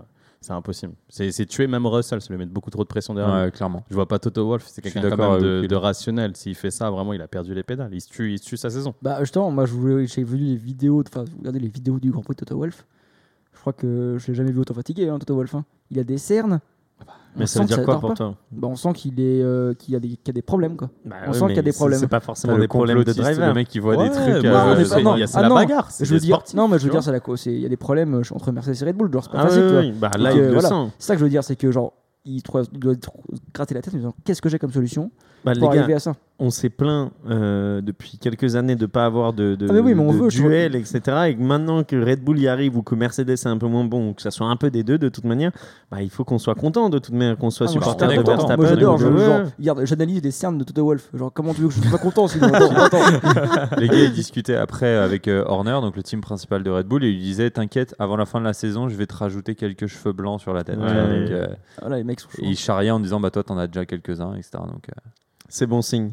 c'est impossible. C'est c'est tuer même Russell, ça lui met beaucoup trop de pression derrière. Ouais, clairement. Je vois pas Toto Wolff, c'est quelqu'un quand d'accord même de, de rationnel. S'il fait ça, vraiment, il a perdu les pédales. Il se tue, il se tue sa saison. Bah justement, moi je voulais- j'ai vu les vidéos, enfin vous regardez les vidéos du Grand Prix de Toto Wolff. Je crois que je l'ai jamais vu autant fatigué, hein, Toto Wolff. hein. Il a des cernes. Mais On ça veut dire quoi pour pas. toi Bah, on sent qu'il est, euh, qu'il y a des, qu'il y a des problèmes quoi. Bah On sent qu'il y a des problèmes. C'est pas forcément des problèmes de driver. Le mec qui voit Ouais, des trucs. bah, euh, non. y a- c'est Ah la non. bagarre. c'est Je veux des dire, sportifs, non, mais je veux dire, vois. c'est la cause. c'est- Il y a des problèmes euh, entre Mercedes et Red Bull, genre c'est pas Ah facile. oui, oui, bah, Donc, là, euh, il le sent. C'est ça que je veux dire, c'est que genre il, doit- gratter la tête en disant qu'est-ce que j'ai comme solution Bah, pour arriver à ça? On s'est plaint euh, depuis quelques années de ne pas avoir de, de, Ah mais oui, mais on de veut, je duel, etc. Et que maintenant que Red Bull y arrive ou que Mercedes est un peu moins bon, ou que ça soit un peu des deux de toute manière, bah, il faut qu'on soit content de toute manière, qu'on soit Ah, supporter de. Verstappen. Moi j'adore, regarde, j'analyse les cernes de Toto Wolf. Genre, comment tu veux que je sois pas content sinon. (laughs) Les gars, ils discutaient après avec euh, Horner, donc le team principal de Red Bull, et ils lui disaient T'inquiète, avant la fin de la saison, je vais te rajouter quelques cheveux blancs sur la tête. Ouais. Donc, euh, Voilà, les mecs sont chauds. et ils charriaient en disant Bah, toi, t'en as déjà quelques-uns, etc. Donc, euh, C'est bon signe.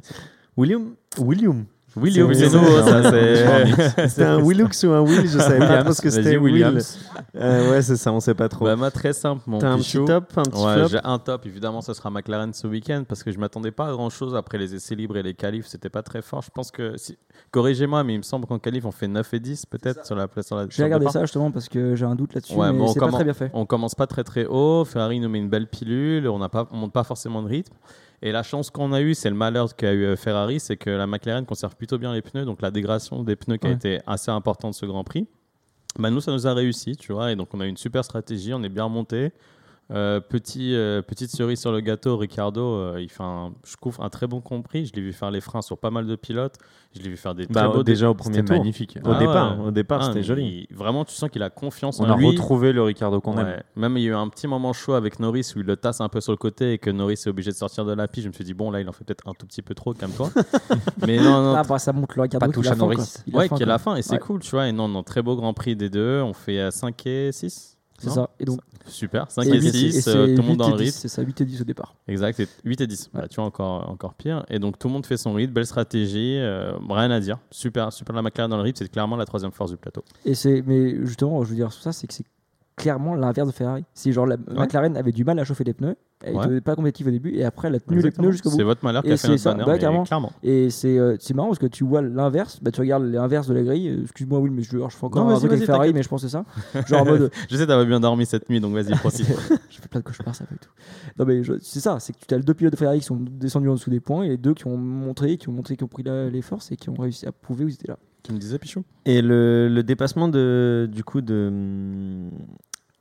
William? William. William, C'est nouveau, ça. C'est (laughs) C'était un Willux ou un Will Je savais pas trop ce que c'était. Will. Williams. Euh, ouais, c'est ça, on sait pas trop. Bah, moi, très simple, mon T'as un petit top, un petit Ouais, flop j'ai un top. Évidemment, ce sera McLaren ce week-end parce que je m'attendais pas à grand chose après les essais libres et les qualifs. C'était pas très fort. Je pense que, si... corrigez-moi, mais il me semble qu'en qualif, on fait 9 et 10 peut-être sur la place. Sur la, le regardé départ. ça justement parce que j'ai un doute là-dessus, Ouais, mais bon, c'est pas très bien fait. On commence pas très très haut. Ferrari nous met une belle pilule. On n'a pas, on monte pas forcément de rythme. Et la chance qu'on a eue, c'est le malheur qu'a eu euh, Ferrari, c'est que la McLaren conserve plutôt bien les pneus. Donc la dégradation des pneus qui a été assez importante ce Grand Prix. Bah, nous, ça nous a réussi, tu vois. Et donc on a une super stratégie. On est bien remonté. Euh, petit, euh, petite cerise sur le gâteau, Ricardo, euh, il fait un, je trouve un très bon compris. Je l'ai vu faire les freins sur pas mal de pilotes. Je l'ai vu faire des Bah, très beaux déjà au premier C'était tour. magnifique. Au Ah départ, ouais. au départ Ah, c'était joli. il- vraiment, tu sens qu'il a confiance On en a lui. retrouvé le Ricardo qu'on aime. Ouais. Même il y a eu un petit moment chaud avec Norris où il le tasse un peu sur le côté et que Norris est obligé de sortir de la piste. Je me suis dit, bon, là, il en fait peut-être un tout petit peu trop, calme-toi. (laughs) Mais non, non. Ah bah ça montre le Ricardo Pas touche a à. Norris. A ouais, qui est la fin et c'est Ouais. cool, tu vois. Et non, non, très beau Grand Prix des deux. On fait euh, 5 et 6. C'est ça. Et donc, Super, 5 et et, huit- 6, et c'est tout le monde 8 dans le 10, rythme. C'est ça, 8 et 10 au départ. Exact, et 8 et 10. Ouais. Bah, tu vois, encore, encore pire. Et donc tout le monde fait son rythme, belle stratégie, euh, rien à dire. Super, super la McLaren dans le rythme, c'est clairement la troisième force du plateau. Et c'est, mais justement, je veux dire sur ça, c'est que c'est clairement l'inverse de Ferrari. Si genre la McLaren avait du mal à chauffer les pneus, elle Ouais. était pas compétitive au début, et après elle a tenu Exactement. les pneus jusqu'au bout. C'est votre malheur qui a fait notre ça, bah, mais clairement. clairement. Et c'est euh, marrant parce que tu vois l'inverse, bah, tu regardes l'inverse de la grille. euh, Excuse-moi, oui, mais je, alors, je fais encore Non, un truc avec Ferrari, mais je pense que c'est ça. Genre en (laughs) mode, Je sais, t'avais bien dormi cette nuit, donc vas-y, profite. (laughs) je fais plein de cauchemars, ça fait tout. Non, mais c'est ça, c'est que tu as deux pilotes de Ferrari qui sont descendus en dessous des points et les deux qui ont montré, qui ont montré, qui ont pris la- les forces et qui ont réussi à prouver où ils étaient là. Tu me disais, Pichou Et le, le dépassement de, du coup de,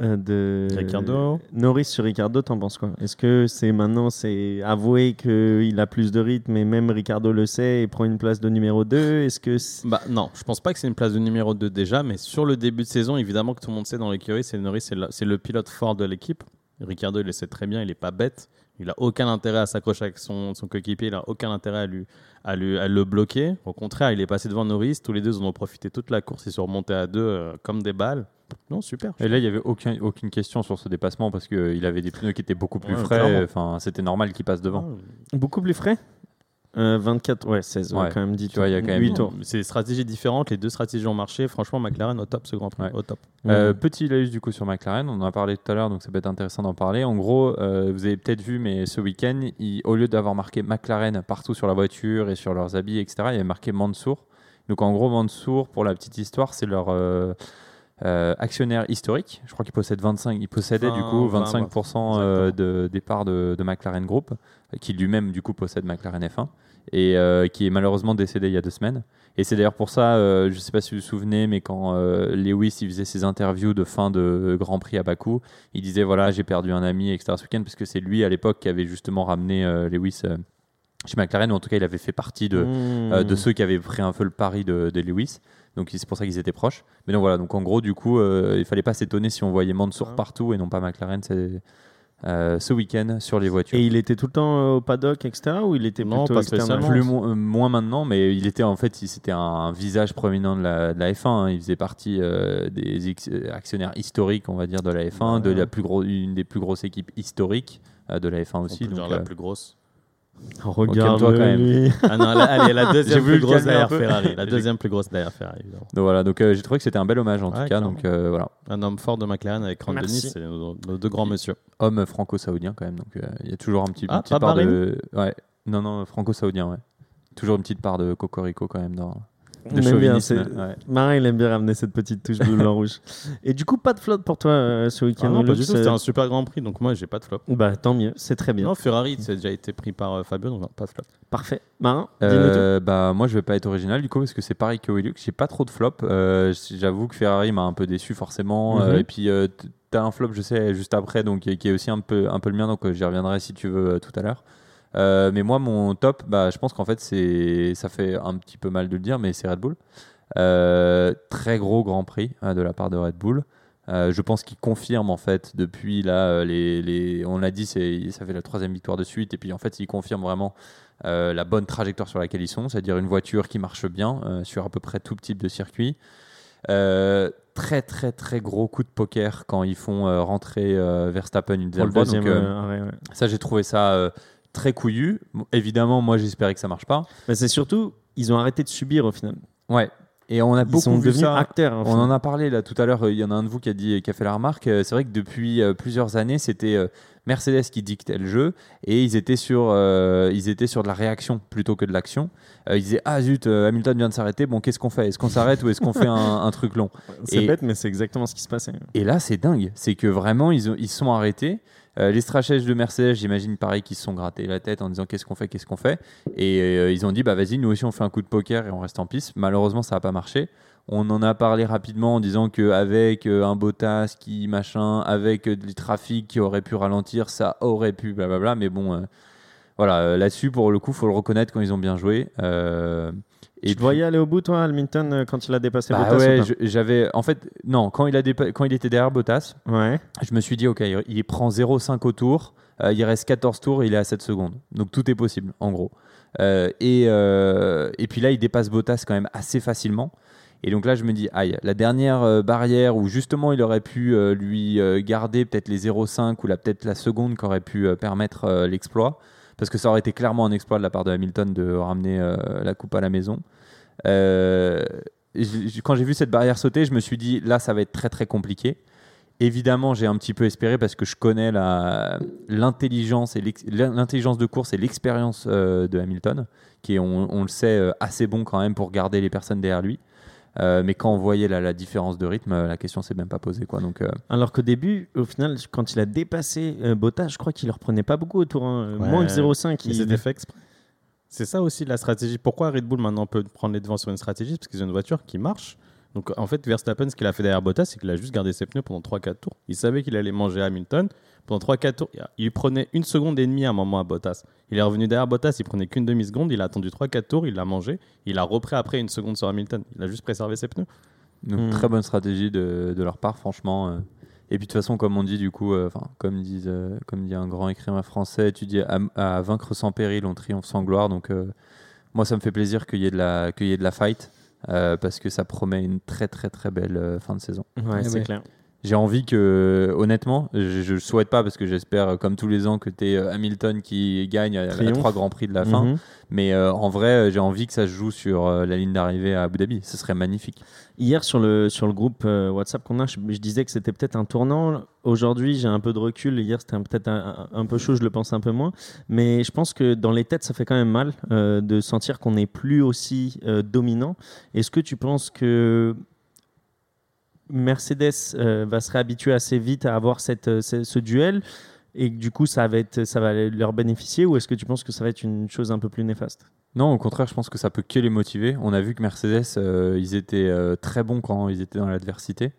euh, de Ricardo? Norris sur Ricardo, t'en penses quoi? Est-ce que c'est maintenant c'est avoué qu'il a plus de rythme et même Ricardo le sait et prend une place de numéro 2 Est-ce que Bah non, je pense pas que c'est une place de numéro 2 déjà, mais sur le début de saison, évidemment que tout le monde sait dans l'écurie, c'est Norris, c'est le, le pilote fort de l'équipe. Ricardo, il le sait très bien, il est pas bête. Il a aucun intérêt à s'accrocher avec son, son coéquipier, il a aucun intérêt à, lui, à, lui, à le bloquer. Au contraire, il est passé devant Norris, tous les deux en ont profité toute la course, ils sont remontés à deux euh, comme des balles. Non, super. Et là, il n'y avait aucun, aucune question sur ce dépassement parce qu'il avait des pneus qui étaient beaucoup plus Ouais, frais. Enfin, c'était normal qu'il passe devant. beaucoup plus frais? Euh, 24, ouais, 16, ouais, quand même 10 Tu vois, il y a quand même 8 une- tours. C'est des stratégies différentes, les deux stratégies ont marché. Franchement, McLaren au top ce Grand Prix, Ouais. au top. Euh, petit laïus du coup sur McLaren, on en a parlé tout à l'heure, donc ça peut être intéressant d'en parler. En gros, euh, vous avez peut-être vu, mais ce week-end, au lieu d'avoir marqué McLaren partout sur la voiture et sur leurs habits, etc., il y avait marqué Mansour. Donc en gros, Mansour, pour la petite histoire, c'est leur euh, actionnaire historique. Je crois qu'il possède 25, il possédait du coup 20, 25% euh, de, des parts de, de McLaren Group, qui lui-même du coup possède McLaren F1 et euh, qui est malheureusement décédé il y a deux semaines. Et c'est d'ailleurs pour ça, je ne sais pas si vous vous souvenez, mais quand Lewis il faisait ses interviews de fin de Grand Prix à Bakou, il disait voilà j'ai perdu un ami etc ce week-end parce que c'est lui à l'époque qui avait justement ramené Lewis chez McLaren ou en tout cas il avait fait partie de, Mmh. de ceux qui avaient pris un peu le pari de, de Lewis. Donc c'est pour ça qu'ils étaient proches. Mais donc voilà, donc en gros du coup euh, il fallait pas s'étonner si on voyait Mansour Ah. partout et non pas McLaren euh, ce week-end sur les voitures. Et il était tout le temps euh, au paddock, etc. Ou il était Non, plutôt pas spécialement. Plus mo- euh, moins maintenant, mais il était en fait, c'était un visage prominent de la, de la F1. hein. Il faisait partie euh, des actionnaires historiques, on va dire, de la F1, de Ouais. la plus une des plus grosses équipes historiques euh, de la F1 On aussi. dire donc, la euh, plus grosse. Regarde calme-toi quand même. lui. Ah non, la, allez, la (laughs) deuxième plus grosse derrière. Ferrari. La J'ai- deuxième plus grosse derrière Ferrari, évidemment. donc voilà, donc euh, j'ai trouvé que c'était un bel hommage en Ouais, tout cas. Donc euh, voilà, Un homme fort de McLaren avec Ron. Dennis, c'est nos, nos deux grands monsieur. homme franco-saoudien quand même. Donc euh, il y a toujours un petit, Ah, une petite pas part de, ouais, non non franco-saoudien, ouais. Toujours une petite part de cocorico quand même dans. On aime bien, ouais. Marin, il aime bien ramener cette petite touche bleu, blanc, rouge. (laughs) Et du coup, pas de flotte pour toi euh, ce Ah week-end non, du tout, c'était euh, un super grand prix, donc moi j'ai pas de flop. Bah, tant mieux, c'est très bien. Non, Ferrari, c'est déjà été pris par euh, Fabio, donc non, pas de flop. Parfait. Marin, dis-nous Euh, bah moi je vais pas être original du coup parce que c'est pareil que Willux j'ai pas trop de flop Euh, j'avoue que Ferrari m'a un peu déçu forcément Mhm. Euh, et puis euh, t- as un flop, je sais, juste après, donc qui est aussi un peu, un peu le mien, donc euh, j'y reviendrai si tu veux euh, tout à l'heure. Euh, mais moi, mon top, bah, je pense qu'en fait, c'est, ça fait un petit peu mal de le dire, mais c'est Red Bull. Euh, très gros Grand Prix euh, de la part de Red Bull. Euh, je pense qu'il confirme en fait depuis là, les, les- on l'a dit, c'est, ça fait la troisième victoire de suite, et puis en fait, il confirme vraiment la bonne trajectoire sur laquelle ils sont, c'est-à-dire une voiture qui marche bien sur à peu près tout type de circuit. Très très très gros coup de poker quand ils font euh, rentrer euh, Verstappen une deuxième donc, euh, ouais. ça, j'ai trouvé ça très couillu. Évidemment, moi, j'espérais que ça marche pas. Mais c'est surtout, ils ont arrêté de subir au final. Ouais. Et on a Ils beaucoup sont vu devenus ça. acteurs. On en a parlé là tout à l'heure. Il y en a un de vous qui a dit, qui a fait la remarque. euh, C'est vrai que depuis euh, plusieurs années, c'était euh, Mercedes qui dictait le jeu et ils étaient sur, ils étaient sur de la réaction plutôt que de l'action. Ils disaient ah zut, Hamilton vient de s'arrêter. Bon, qu'est-ce qu'on fait? Est-ce qu'on s'arrête ou est-ce qu'on fait un, un truc long? (laughs) C'est Et- bête, mais c'est exactement ce qui se passait. Et là, c'est dingue. C'est que vraiment, ils, ont- ils se sont arrêtés. Euh, les stratèges de Mercedes, j'imagine pareil, qu'ils se sont grattés la tête en disant qu'est-ce qu'on fait, qu'est-ce qu'on fait? Et euh, ils ont dit, bah vas-y, nous aussi on fait un coup de poker et on reste en piste. Malheureusement, ça n'a pas marché. On en a parlé rapidement en disant qu'avec un Bottas qui machin, avec euh, du trafic qui aurait pu ralentir, ça aurait pu blablabla. Mais bon, euh, voilà, euh, là-dessus, pour le coup, faut le reconnaître quand ils ont bien joué. Et tu te voyais aller au bout, toi, Hamilton, euh, quand il a dépassé bah Bottas ouais, j'avais. En fait, non, quand il, a dépa- quand il était derrière Bottas, Ouais. je me suis dit, ok, il- prend 0,5 au tour, euh, il reste 14 tours, il est à 7 secondes. Donc tout est possible, en gros. Euh, et, euh, et puis là, il dépasse Bottas quand même assez facilement. Et donc là, je me dis, aïe, la dernière barrière où justement il aurait pu lui garder peut-être les 0,5 ou peut-être la seconde qui aurait pu permettre l'exploit, parce que ça aurait été clairement un exploit de la part de Hamilton de ramener euh, la coupe à la maison. Euh, quand j'ai vu cette barrière sauter, je me suis dit, là, ça va être très très compliqué. Évidemment, j'ai un petit peu espéré parce que je connais l'intelligence l'intelligence de course et l'expérience euh, de Hamilton, qui est, on, le sait, assez bon quand même pour garder les personnes derrière lui. Euh, mais quand on voyait la, la différence de rythme, euh, la question s'est même pas posée. Quoi. Donc, euh, Alors qu'au début, au final, quand il a dépassé euh, Bottas, je crois qu'il ne reprenait pas beaucoup au tour. hein. Ouais. Moins que 0,5. Mais il- c'était fait exprès. C'est ça aussi la stratégie. Pourquoi Red Bull maintenant peut prendre les devants sur une stratégie? Parce qu'ils ont une voiture qui marche. Donc en fait, Verstappen, ce qu'il a fait derrière Bottas, c'est qu'il a juste gardé ses pneus pendant 3-4 tours. Il savait qu'il allait manger Hamilton. Pendant 3-4 tours, il prenait une seconde et demie à un moment à Bottas. Il est revenu derrière Bottas, il prenait qu'une demi-seconde. Il a attendu 3-4 tours, il l'a mangé. Il a repris après une seconde sur Hamilton. Il a juste préservé ses pneus. donc Hmm. très bonne stratégie de, de leur part, franchement. euh. Et puis de toute façon, comme on dit, du coup, euh, enfin, comme, disent, euh, comme dit un grand écrivain français, tu dis à, à vaincre sans péril, on triomphe sans gloire. Donc euh, moi, ça me fait plaisir qu'il y, ait de la- qu'il y ait de la fight. Euh, parce que ça promet une très très très belle euh, fin de saison. Ouais, Ouais, c'est ouais. clair. J'ai envie que, honnêtement, je, le souhaite pas parce que j'espère, euh, comme tous les ans, que tu es Hamilton qui gagne à, à trois grands prix de la fin. Mhm. Mais euh, en vrai, euh, j'ai envie que ça se joue sur euh, la ligne d'arrivée à Abu Dhabi. Ce serait magnifique. Hier, sur le, sur le groupe euh, WhatsApp qu'on a, je, je disais que c'était peut-être un tournant. Aujourd'hui, j'ai un peu de recul. Hier, c'était peut-être un, un peu chaud, je le pense un peu moins. Mais je pense que dans les têtes, ça fait quand même mal euh, de sentir qu'on n'est plus aussi euh, dominant. Est-ce que tu penses que Mercedes euh, va se réhabituer assez vite à avoir cette, euh, ce, duel et du coup, ça va, être, ça va leur bénéficier ou est-ce que tu penses que ça va être une chose un peu plus néfaste? Non, au contraire, je pense que ça peut que les motiver. On a vu que Mercedes, euh, ils étaient très bons quand ils étaient dans l'adversité.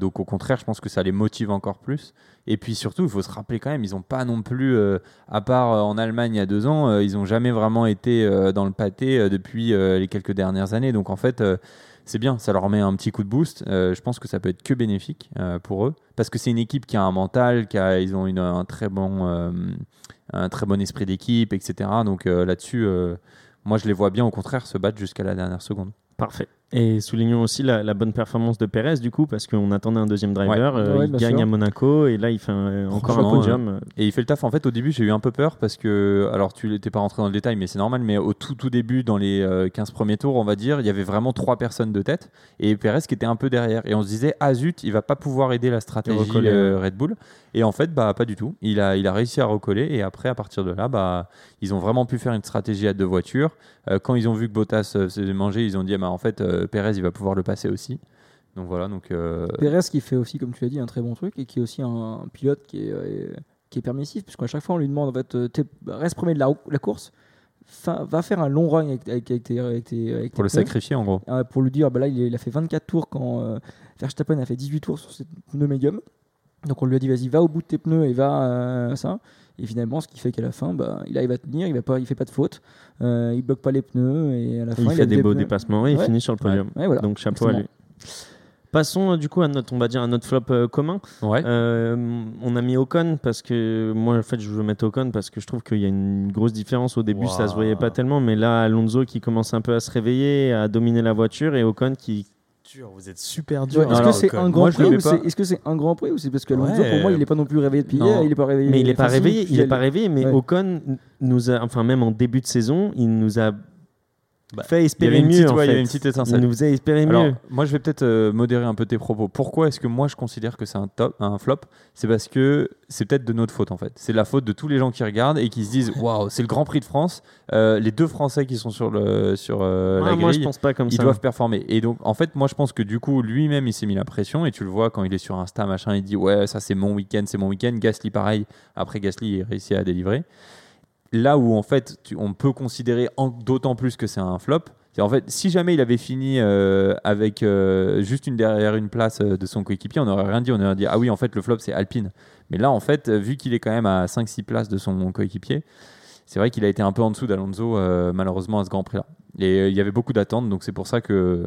Donc au contraire, je pense que ça les motive encore plus. Et puis surtout, il faut se rappeler quand même, ils n'ont pas non plus, à part en Allemagne il y a deux ans, ils n'ont jamais vraiment été dans le pâté depuis les quelques dernières années. Donc en fait, c'est bien, ça leur met un petit coup de boost. Euh, je pense que ça peut être que bénéfique euh, pour eux, parce que c'est une équipe qui a un mental, qui a, ils ont une- un très bon, euh, un très bon esprit d'équipe, etc. Donc là-dessus, moi je les vois bien au contraire se battre jusqu'à la dernière seconde. Parfait. Et soulignons aussi la, la bonne performance de Perez, du coup, parce qu'on attendait un deuxième driver. Ouais. euh, Ouais, il gagne sûr. à Monaco et là, il fait un- encore un podium. Et il fait le taf. En fait, au début, j'ai eu un peu peur parce que, alors, tu n'étais pas rentré dans le détail, mais c'est normal. Mais au tout, tout début, dans les euh, 15 premiers tours, on va dire, il y avait vraiment trois personnes de tête et Perez qui était un peu derrière. Et on se disait, ah zut, il va pas pouvoir aider la stratégie recoller, euh, Red Bull. Et en fait, bah, pas du tout. Il a, il a réussi à recoller. Et après, à partir de là, bah, ils ont vraiment pu faire une stratégie à deux voitures. Euh, quand ils ont vu que Bottas euh, s'est mangé, ils ont dit, ah, bah, en fait, euh, Perez, il va pouvoir le passer aussi. Donc voilà. Donc, euh, Pérez qui fait aussi, comme tu l'as dit, un très bon truc et qui est aussi un, un pilote qui est, euh, qui est permissif, puisqu'à chaque fois on lui demande en fait, euh, reste premier de la, la course, fin- va faire un long run avec, avec, avec tes, avec tes- pour le tes pneus. sacrifier, en gros. Euh, pour lui dire, bah là il, a fait 24 tours quand euh, Verstappen a fait 18 tours sur cette pneu médium. Donc on lui a dit vas-y va au bout de tes pneus et va euh, ça. Et finalement, ce qui fait qu'à la fin, bah, il arrive à tenir, il va pas, il fait pas de faute, euh, il bloque pas les pneus et à la fin il a fait des des beaux pneus. dépassements et il finit sur le podium. Ouais, voilà. Donc chapeau à lui. Passons euh, du coup à notre, on va dire à notre flop euh, commun. Ouais. Euh, on a mis Ocon parce que moi en fait je veux mettre Ocon parce que je trouve qu'il y a une grosse différence. Au début ça se voyait pas tellement, mais là Alonso qui commence un peu à se réveiller, à dominer la voiture et Ocon qui Dur, vous êtes super Ouais, dur. Est-ce que c'est un grand prix c'est- que c'est un grand prix ou c'est parce que Alonso, Ouais. pour moi, il est pas non plus réveillé depuis hier, il est pas réveillé. mais il est pas réveillé, il est pas réveillé, mais. Ocon nous a, enfin même en début de saison, il nous a Bah, fait Il espérer mieux. il y avait une petite il étincelle. nous faisait espérer Alors, mieux. moi, je vais peut-être euh, modérer un peu tes propos. Pourquoi est-ce que moi, je considère que c'est un top, un flop? C'est parce que c'est peut-être de notre faute en fait. C'est la faute de tous les gens qui regardent et qui se disent waouh, c'est le Grand Prix de France. Euh, les deux Français qui sont sur le sur euh, la Ah, moi je grille, pense pas comme ils ça. doivent performer. Et donc, en fait, moi, je pense que du coup, lui-même, il s'est mis la pression. Et tu le vois quand il est sur Insta, machin, il dit ouais, ça c'est mon week-end, c'est mon week-end. Gasly, pareil. Après, Gasly, il réussit à délivrer. Là où en fait, on peut considérer d'autant plus que c'est un flop. Si jamais il avait fini euh, avec euh, juste une derrière une place euh, de son coéquipier, on n'aurait rien dit. On aurait dit ah oui, en fait, le flop c'est Alpine. Mais là, en fait, vu qu'il est quand même à 5-6 places de son coéquipier, c'est vrai qu'il a été un peu en dessous d'Alonso, malheureusement, à ce Grand Prix-là. Et il y avait beaucoup d'attentes, donc c'est pour ça que.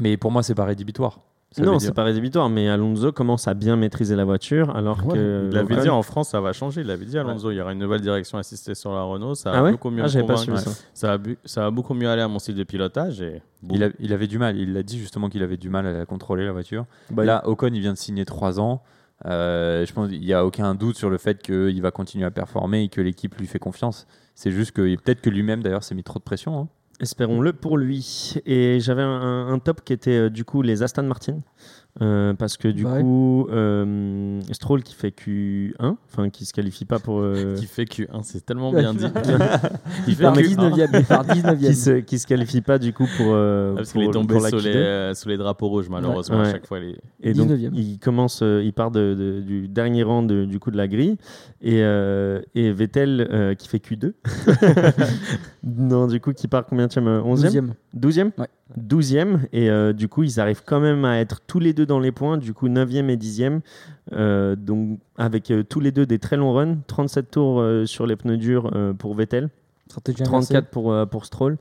Mais pour moi, c'est pas rédhibitoire. Ça Non, c'est pas rédhibitoire, mais Alonso commence à bien maîtriser la voiture alors Ouais. que Il l'avait Ocon- dit en France, ça va changer. Il l'avait dit Alonso, il y aura une nouvelle direction assistée sur la Renault. Ça va Ah ouais beaucoup mieux Ah, pas ça. Ça va, bu- ça va beaucoup mieux aller à mon style de pilotage. Et Il, a- il avait du mal. Il a dit justement qu'il avait du mal à la contrôler la voiture. Bah, Là, Ocon, il vient de signer 3 ans. Euh, je pense qu'il n'y a aucun doute sur le fait qu'il va continuer à performer et que l'équipe lui fait confiance. C'est juste que peut-être que lui-même d'ailleurs s'est mis trop de pression. hein. Espérons-le pour lui. Et j'avais un, top qui était euh, du coup les Aston Martin. Euh, parce que du Bah coup, euh, Stroll qui fait Q1, enfin qui se qualifie pas pour. euh, qui fait Q1, c'est tellement bien dit. (laughs) Il fait part que- 19ème. Il part 19ème. qui, se, qui se qualifie pas du coup pour. euh, Ah, parce qu'il est tombé sous Q2. les, euh, sous les drapeaux rouges, malheureusement. Ouais. À chaque fois, les... Et donc, 19e. il commence, euh, il part de- de- du dernier rang de- du coup de la grille et, euh, et Vettel euh, qui fait Q2. (laughs) non, du coup, qui part combien? De 11e 12e. 12e Ouais. 12e. Et euh, du coup, ils arrivent quand même à être tous les deux dans les points. Du coup, 9e et 10e. Euh, donc, avec euh, tous les deux des très longs runs. 37 tours euh, sur les pneus durs euh, pour Vettel. Stratégie inversée. 34 pour, euh, pour Stroll.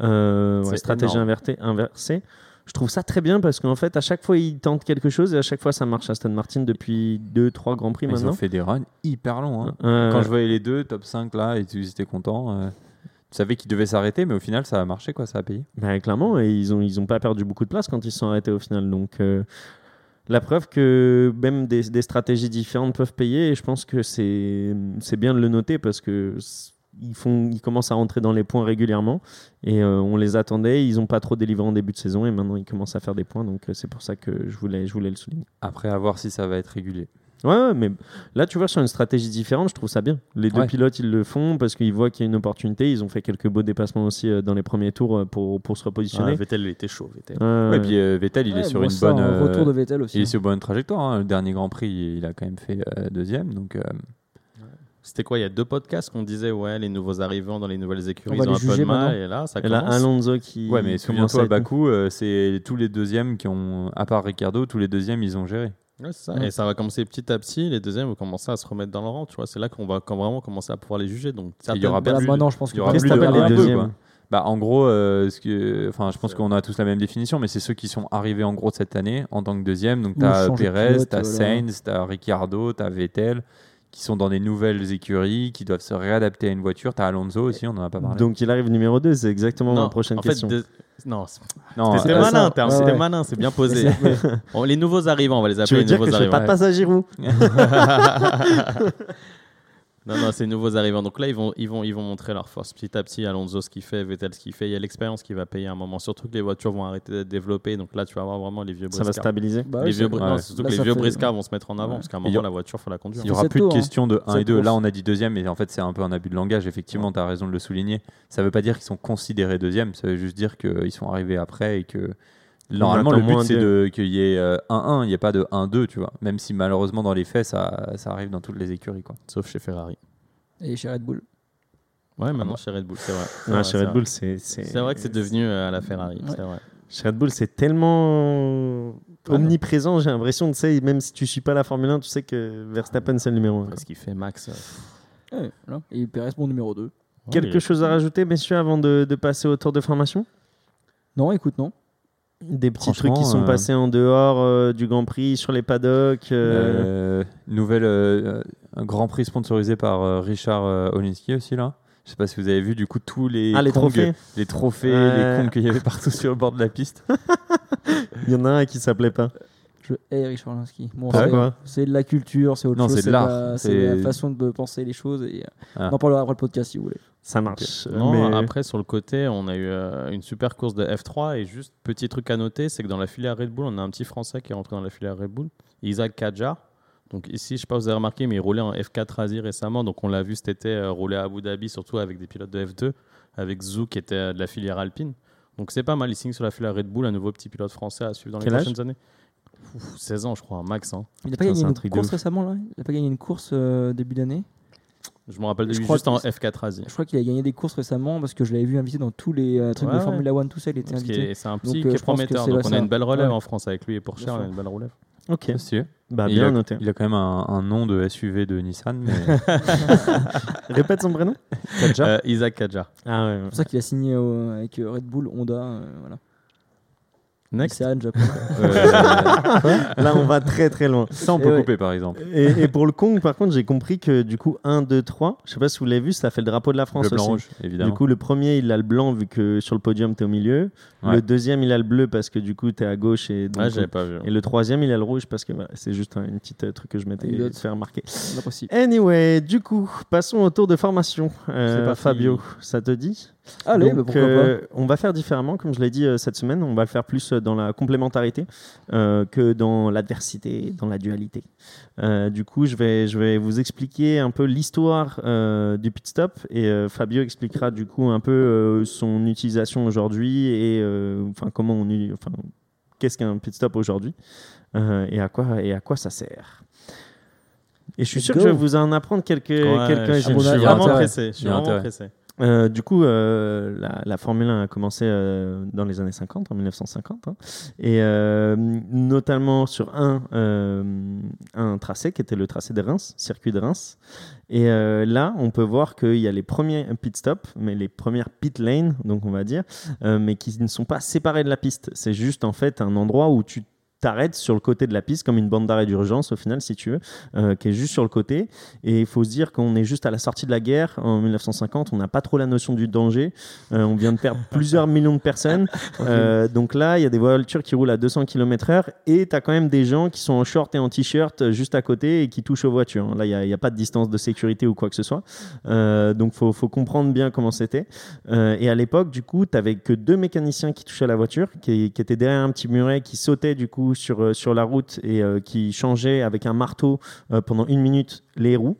Euh, ouais, stratégie invertée, inversée. Je trouve ça très bien parce qu'en fait, à chaque fois, ils tentent quelque chose et à chaque fois, ça marche. Aston Martin depuis 2-3 Grands Prix Ils maintenant. ont fait des runs hyper longs. hein. Euh, Quand je voyais les deux, top 5 là, et tu étais content. Tu savais qu'ils devaient s'arrêter, mais au final, ça a marché, quoi, ça a payé. bah, clairement, et ils n'ont ils ont pas perdu beaucoup de place quand ils se sont arrêtés au final. Donc, euh, la preuve que même des, des stratégies différentes peuvent payer, et je pense que c'est bien de le noter parce que ils, font, ils commencent à rentrer dans les points régulièrement et euh, on les attendait. Ils n'ont pas trop délivré en début de saison et maintenant ils commencent à faire des points. Donc, euh, c'est pour ça que je voulais, je voulais le souligner. Après, à voir si ça va être régulier. Ouais, ouais, mais là, tu vois, sur une stratégie différente, je trouve ça bien. Les deux Ouais. pilotes, ils le font parce qu'ils voient qu'il y a une opportunité. Ils ont fait quelques beaux dépassements aussi euh, dans les premiers tours euh, pour, pour se Ah, repositionner. Vettel, il était chaud. Vettel. Euh, Ouais, et puis euh, Vettel, il Ouais, est sur moi, une ça, bonne. un euh, retour de Vettel aussi. Il est sur une bonne trajectoire. hein. Le dernier Grand Prix, il a quand même fait euh, deuxième. Donc, euh, C'était quoi Il y a deux podcasts qu'on disait, ouais, les nouveaux arrivants dans les nouvelles écuries, ils ont un peu juger de mal. Et là, ça et là. Alonso qui. ouais, mais souviens-toi, à Bakou, euh, c'est tous les deuxièmes qui ont, à part Ricardo, tous les deuxièmes, ils ont géré. Ouais, c'est ça. Ouais. Et ça va commencer petit à petit. Les deuxièmes vont commencer à se remettre dans le rang. Tu vois, c'est là qu'on va quand vraiment commencer à pouvoir les juger. Donc, il y aura pas plus- maintenant, je pense il y aura plus de les deux, deuxièmes. Bah, en gros, euh, ce que, enfin, je pense qu'on a tous la même définition, mais c'est ceux qui sont arrivés en gros cette année en tant que deuxième. Donc, tu as Perez, tu as voilà. Sainz, tu as Ricardo, tu as Vettel, qui sont dans des nouvelles écuries, qui doivent se réadapter à une voiture. Tu as Alonso aussi, on en a pas parlé. Donc il arrive numéro 2, c'est exactement ma prochaine en question. Fait, de- Non, c'était euh, malin, t'as- Ouais, c'était ouais. malin, c'est bien posé. (laughs) Bon, les nouveaux arrivants, on va les tu appeler veux les dire que nouveaux je fais pas arrivants. de passage à Giroud (laughs) (laughs) Non, non, c'est les nouveaux arrivants. Donc là, ils vont, ils, vont, ils vont montrer leur force. Petit à petit, Alonso ce qu'il fait, Vettel ce qu'il fait. Il y a l'expérience qui va payer à un moment. Surtout que les voitures vont arrêter d'être développées. Donc là, tu vas avoir vraiment les vieux Ça va briscards. stabiliser. Bah, les vieux ouais. non, surtout Là, que les vieux fait- briscards vont se mettre en avant. Ouais. Parce qu'à un Il moment, la voiture, faut la conduire. Il y aura plus de hein. questions de 1 et Sept 2. Là, on a dit deuxième, mais en fait, c'est un peu un abus de langage. Effectivement, tu as raison de le souligner. Ça veut pas dire qu'ils sont considérés deuxième. Ça veut juste dire qu'ils sont arrivés après et que normalement, le but, moins c'est de- qu'il y ait euh, 1-1. Il n'y a pas de 1-2, tu vois. Même si malheureusement, dans les faits, ça, ça arrive dans toutes les écuries. Quoi. Sauf chez Ferrari. Et chez Red Bull. Ouais, maintenant chez Red Bull, c'est vrai. C'est Ouais, vrai, chez Red vrai. Bull, c'est. C'est vrai que c'est devenu euh, à la Ferrari. Ouais. C'est vrai. Chez Red Bull, c'est tellement Ah, omniprésent, j'ai l'impression, tu sais, même si tu suis pas la Formule 1, tu sais que Verstappen, c'est le numéro 1. Parce qu'il fait max. euh, Ouais, voilà. Et Perez, mon numéro 2. Quelque ouais, chose à rajouter, messieurs, avant de, de passer au tour de formation? Non, écoute, non. Des petits trucs qui sont euh, passés en dehors euh, du Grand Prix, sur les paddocks. euh, Euh, nouvelle, euh, un Grand Prix sponsorisé par euh, Richard euh, Olinsky aussi là. Je sais pas si vous avez vu du coup tous les Ah, les Kongs, trophées les trophées, Ouais. les Kongs qu'il y avait partout sur le bord de la piste. (laughs) Il y en a un qui s'appelait pas. Je hais Richard Linsky. Bon, Ah c'est- de la culture, c'est autre Non, chose. c'est de l'art. la- C'est C'est- la façon de penser les choses. Et... Ah. On en parlera après le podcast si vous voulez. Ça marche. Non, mais- après sur le côté, on a eu euh, une super course de F3 et juste petit truc à noter, c'est que dans la filière Red Bull, on a un petit Français qui est rentré dans la filière Red Bull, Isaac Kadjar. Donc ici, je sais pas si vous avez remarqué, mais il roulait en F4 Asie récemment, donc on l'a vu cet été euh, rouler à Abu Dhabi, surtout avec des pilotes de F2, avec Zou qui était euh, de la filière Alpine. Donc c'est pas mal, il signe sur la filière Red Bull, un nouveau petit pilote français à suivre dans Quel les prochaines années. Ouf, 16 ans, je crois, un max. hein. Il n'a pas Putain, gagné une course récemment là? Il n'a pas gagné une course début d'année? Je me rappelle de Je lui crois juste que en c'est- F4 Asie. Je crois qu'il a gagné des courses récemment parce que je l'avais vu invité dans tous les euh, trucs Ouais, de. Formula One, tout ça, il était Parce invité. est- C'est un petit euh, qui est prometteur, donc on a une belle relève Ouais. en France avec lui et pour cher, on a une belle relève. Ok. Stylé. Bah, il, bien a, noté. il a quand même un, un nom de SUV de Nissan. Mais... (laughs) (laughs) Répète son prénom Euh, Isaac Kadjar. Ah ouais. C'est pour ça qu'il a signé euh, avec euh, Red Bull, Honda. euh, voilà. Next. Nissan, (laughs) Japon. Euh, Là, on va très très loin. ça, on Et peut ouais. couper par exemple. Et, et pour le Kong, par contre, j'ai compris que du coup, 1, 2, 3, je sais pas si vous l'avez vu, ça fait le drapeau de la France Le blanc aussi. rouge, évidemment. Du coup, le premier, il a le blanc vu que sur le podium, tu es au milieu. Ouais. Le deuxième, il a le bleu parce que du coup, tu es à gauche. Et, donc, Ouais, pas vu. et le troisième, il a le rouge parce que c'est juste un une petite euh, truc que je m'étais fait remarquer. Anyway, du coup, passons au tour de formation. Euh, pas Fabio, fini. ça te dit? Allez, Donc, bah, pourquoi euh, On va faire différemment, comme je l'ai dit euh, cette semaine. On va le faire plus euh, dans la complémentarité euh, que dans l'adversité, dans la dualité. Euh, du coup, je vais, je vais vous expliquer un peu l'histoire euh, du pit stop et euh, Fabio expliquera du coup un peu euh, son utilisation aujourd'hui et euh, enfin comment on, enfin qu'est-ce qu'un pit stop aujourd'hui euh, et à quoi et à quoi ça sert. Et je suis Let's sûr go. que je vais vous en apprendre quelques Ouais, quelques je suis- je suis vraiment. Je suis pressé. Euh, du coup, euh, la, Formule 1 a commencé euh, dans les années 50, en 1950, hein, et notamment sur un, un tracé qui était le tracé de Reims, circuit de Reims. Et là, on peut voir qu'il y a les premiers pit stops, mais les premières pit lanes, donc on va dire, mais qui ne sont pas séparés de la piste. C'est juste en fait un endroit où tu t'arrêtes sur le côté de la piste comme une bande d'arrêt d'urgence au final si tu veux euh, qui est juste sur le côté. Et il faut se dire qu'on est juste à la sortie de la guerre. En 1950 on n'a pas trop la notion du danger. Euh, on vient de perdre (laughs) plusieurs millions de personnes. Euh, donc là il y a des voitures qui roulent à 200 km/h et tu as quand même des gens qui sont en short et en t-shirt juste à côté et qui touchent aux voitures. Là il n'y a, pas de distance de sécurité ou quoi que ce soit. Donc faut, faut comprendre bien comment c'était. Et à l'époque, du coup, tu n'avais que deux mécaniciens qui touchaient à la voiture, qui, qui étaient derrière un petit muret, qui sautaient du coup sur, euh, sur la route et euh, qui changeaient avec un marteau euh, pendant une minute les roues.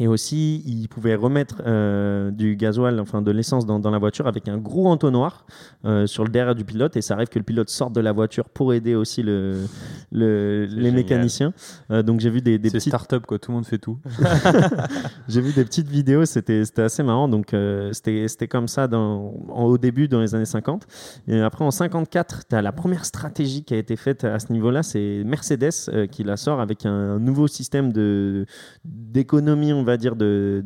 Et aussi, ils pouvaient remettre euh, du gasoil, enfin de l'essence dans, dans la voiture avec un gros entonnoir euh, sur le derrière du pilote. Et ça arrive que le pilote sorte de la voiture pour aider aussi le, le- les génial. mécaniciens. Euh, donc j'ai vu des, des C'est petites start-up, quoi. Tout le monde fait tout. (laughs) (laughs) j'ai vu des petites vidéos, c'était assez marrant. Donc, c'était comme ça dans, en- au début, dans les années 50. Et après, en 54, tu as la première stratégie qui a été faite à ce niveau-là. C'est Mercedes qui la sort avec un, nouveau système d'économie, on va dire, de,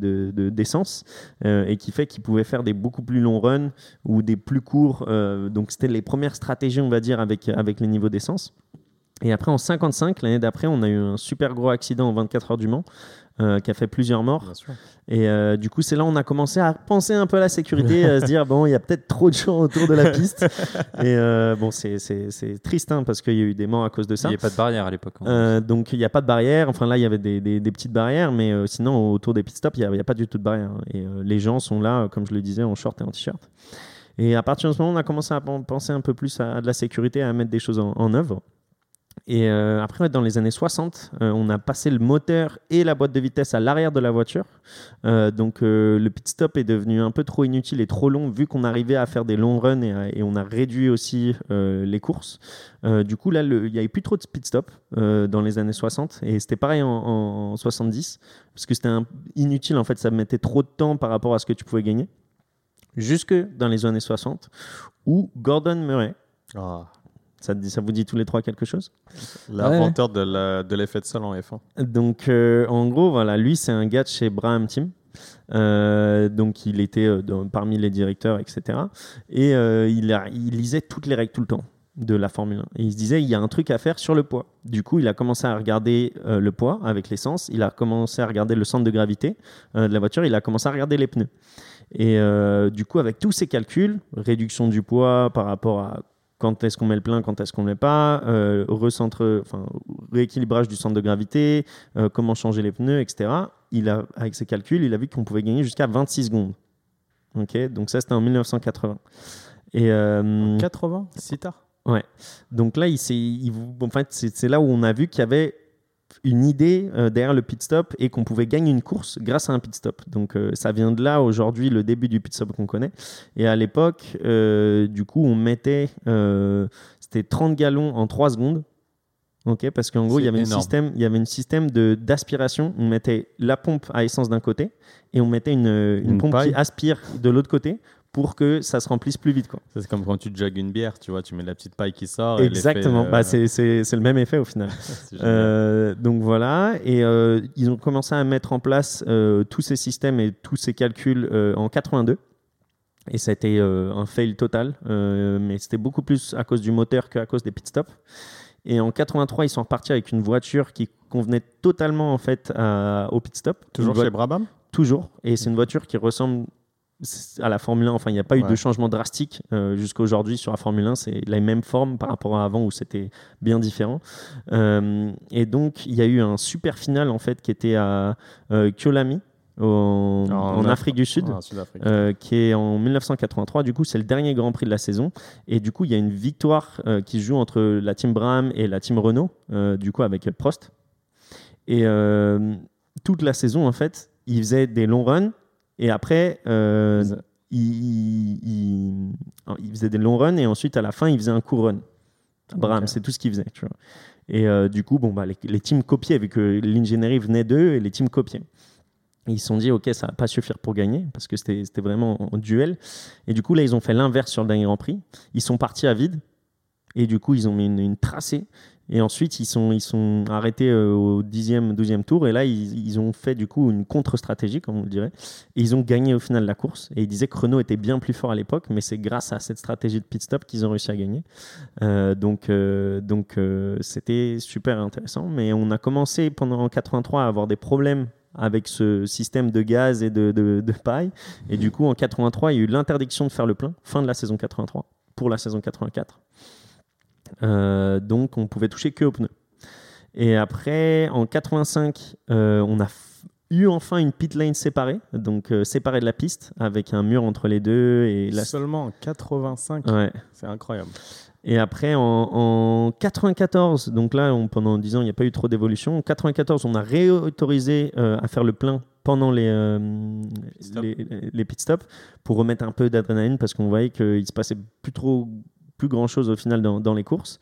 d'essence, euh, et qui fait qu'ils pouvaient faire des beaucoup plus longs runs ou des plus courts. euh, donc, c'était les premières stratégies, on va dire, avec, avec les niveaux d'essence. Et après, en 55, l'année d'après, on a eu un super gros accident en 24 heures du Mans. Euh, qui a fait plusieurs morts. Et euh, du coup, c'est là où on a commencé à penser un peu à la sécurité, à se dire, bon, il y a peut-être trop de gens autour de la piste. (laughs) Et euh, bon, c'est- triste hein, parce qu'il y a eu des morts à cause de Il ça. n'y a pas de barrière à l'époque. hein. Donc, il n'y a pas de barrière. Enfin, là, il y avait des, des- des petites barrières, mais sinon, autour des pit stops, il n'y a, il pas du tout de barrière. hein. Et les gens sont là, comme je le disais, en short et en t-shirt. Et à partir de ce moment, on a commencé à pen- penser un peu plus à, de la sécurité, à mettre des choses en, en œuvre. Et euh, après, dans les années 60, euh, on a passé le moteur et la boîte de vitesse à l'arrière de la voiture. Euh, donc le pit stop est devenu un peu trop inutile et trop long vu qu'on arrivait à faire des longs runs et, on a réduit aussi les courses. Du coup, là, il n'y avait plus trop de pit stop dans les années 60 et c'était pareil en, en- en 70 parce que c'était inutile en fait, ça mettait trop de temps par rapport à ce que tu pouvais gagner. Jusque dans les années 60 où Gordon Murray Ah, Ça, te dit- ça vous dit tous les trois quelque chose? L'inventeur de l'effet de sol en F1. Donc, euh, en gros, voilà, lui, c'est un gars de chez Braham Team. Euh, donc, il était euh, dans- parmi les directeurs, etc. Et euh, il, a- il lisait toutes les règles tout le temps de la Formule 1. Et il se disait, il y a un truc à faire sur le poids. Du coup, il a commencé à regarder euh, le poids avec l'essence. Il a commencé à regarder le centre de gravité euh, de la voiture. Il a commencé à regarder les pneus. Et euh, du coup, avec tous ces calculs, réduction du poids par rapport à quand est-ce qu'on met le plein, quand est-ce qu'on ne met pas, euh, recentre, enfin, rééquilibrage du centre de gravité, euh, comment changer les pneus, etc. Il a, avec ses calculs, il a vu qu'on pouvait gagner jusqu'à 26 secondes. Ok, donc ça c'était en 1980. Et euh, 80 Si tard? Donc là, il il- en fait, c'est là où on a vu qu'il y avait une idée euh, derrière le pit stop et qu'on pouvait gagner une course grâce à un pit stop. Donc euh, ça vient de là aujourd'hui le début du pit stop qu'on connaît. Et à l'époque, euh, du coup, on mettait c'était 30 gallons en 3 secondes. Ok, parce qu'en gros, il y avait un système, il y avait un système de d'aspiration. On mettait la pompe à essence d'un côté et on mettait une, une Une pompe paille. qui aspire de l'autre côté pour que ça se remplisse plus vite. Quoi. C'est comme quand tu jogues une bière, tu vois, tu mets la petite paille qui sort. et Exactement. euh, Bah, c'est- c'est c'est le même effet au final. (laughs) Euh, donc voilà, et euh, ils ont commencé à mettre en place tous ces systèmes et tous ces calculs en 82. Et ça a été un fail total, mais c'était beaucoup plus à cause du moteur qu'à cause des pit stops. Et en 83, ils sont repartis avec une voiture qui convenait totalement en fait à- au pit stop. Toujours chez Brabham? Toujours. Et c'est une voiture qui ressemble à la Formule 1. Enfin, il n'y a pas eu de changement drastique euh, jusqu'à aujourd'hui sur la Formule 1. C'est la même forme par rapport à avant où c'était bien différent. Euh, et donc, il y a eu un super final en fait qui était à euh, Kyolami en, en Af- Afrique du Sud. Ah, euh, qui est en 1983. Du coup, c'est le dernier Grand Prix de la saison. Et du coup, il y a une victoire euh, qui se joue entre la team Braham et la team Renault, euh, du coup, avec Prost. Et toute la saison, en fait, il faisait des longs runs. Et après, euh, Ils- il, il- il faisait des longs runs. Et ensuite, à la fin, il faisait un court run. Braham, Ok. c'est tout ce qu'il faisait. Tu vois. Et euh, du coup, bon, bah, les, les teams copiaient, vu que l'ingénierie venait d'eux, et les teams copiaient. Et ils se sont dit, OK, ça va pas suffire pour gagner, parce que c'était c'était vraiment en duel. Et du coup, là, ils ont fait l'inverse sur le dernier Grand Prix. Ils sont partis à vide. Et du coup, ils ont mis une, une tracée. Et ensuite, ils sont, ils sont arrêtés euh, au 10e, 12e tour. Et là, ils, ils ont fait du coup une contre-stratégie, comme on le dirait. Et ils ont gagné au final la course. Et ils disaient que Renault était bien plus fort à l'époque, mais c'est grâce à cette stratégie de pit stop qu'ils ont réussi à gagner. Euh, donc, euh, donc c'était super intéressant. Mais on a commencé pendant 83 à avoir des problèmes avec ce système de gaz et de, de, de paille. Et du coup, en 83, il y a eu l'interdiction de faire le plein, fin de la saison 83, pour la saison 84. Euh, donc, on pouvait toucher que aux pneus. Et après, en 85, euh, on a eu enfin une pit lane séparée, donc euh, séparée de la piste, avec un mur entre les deux. Et Seulement en 85. ouais. C'est incroyable. Et après, en, en 94, donc là, on- pendant 10 ans, il n'y a pas eu trop d'évolution. En 94, on a réautorisé euh, à faire le plein pendant les, euh, Stop. les, les pit stops pour remettre un peu d'adrénaline parce qu'on voyait qu'il se passait plus trop plus grand chose au final dans, dans les courses.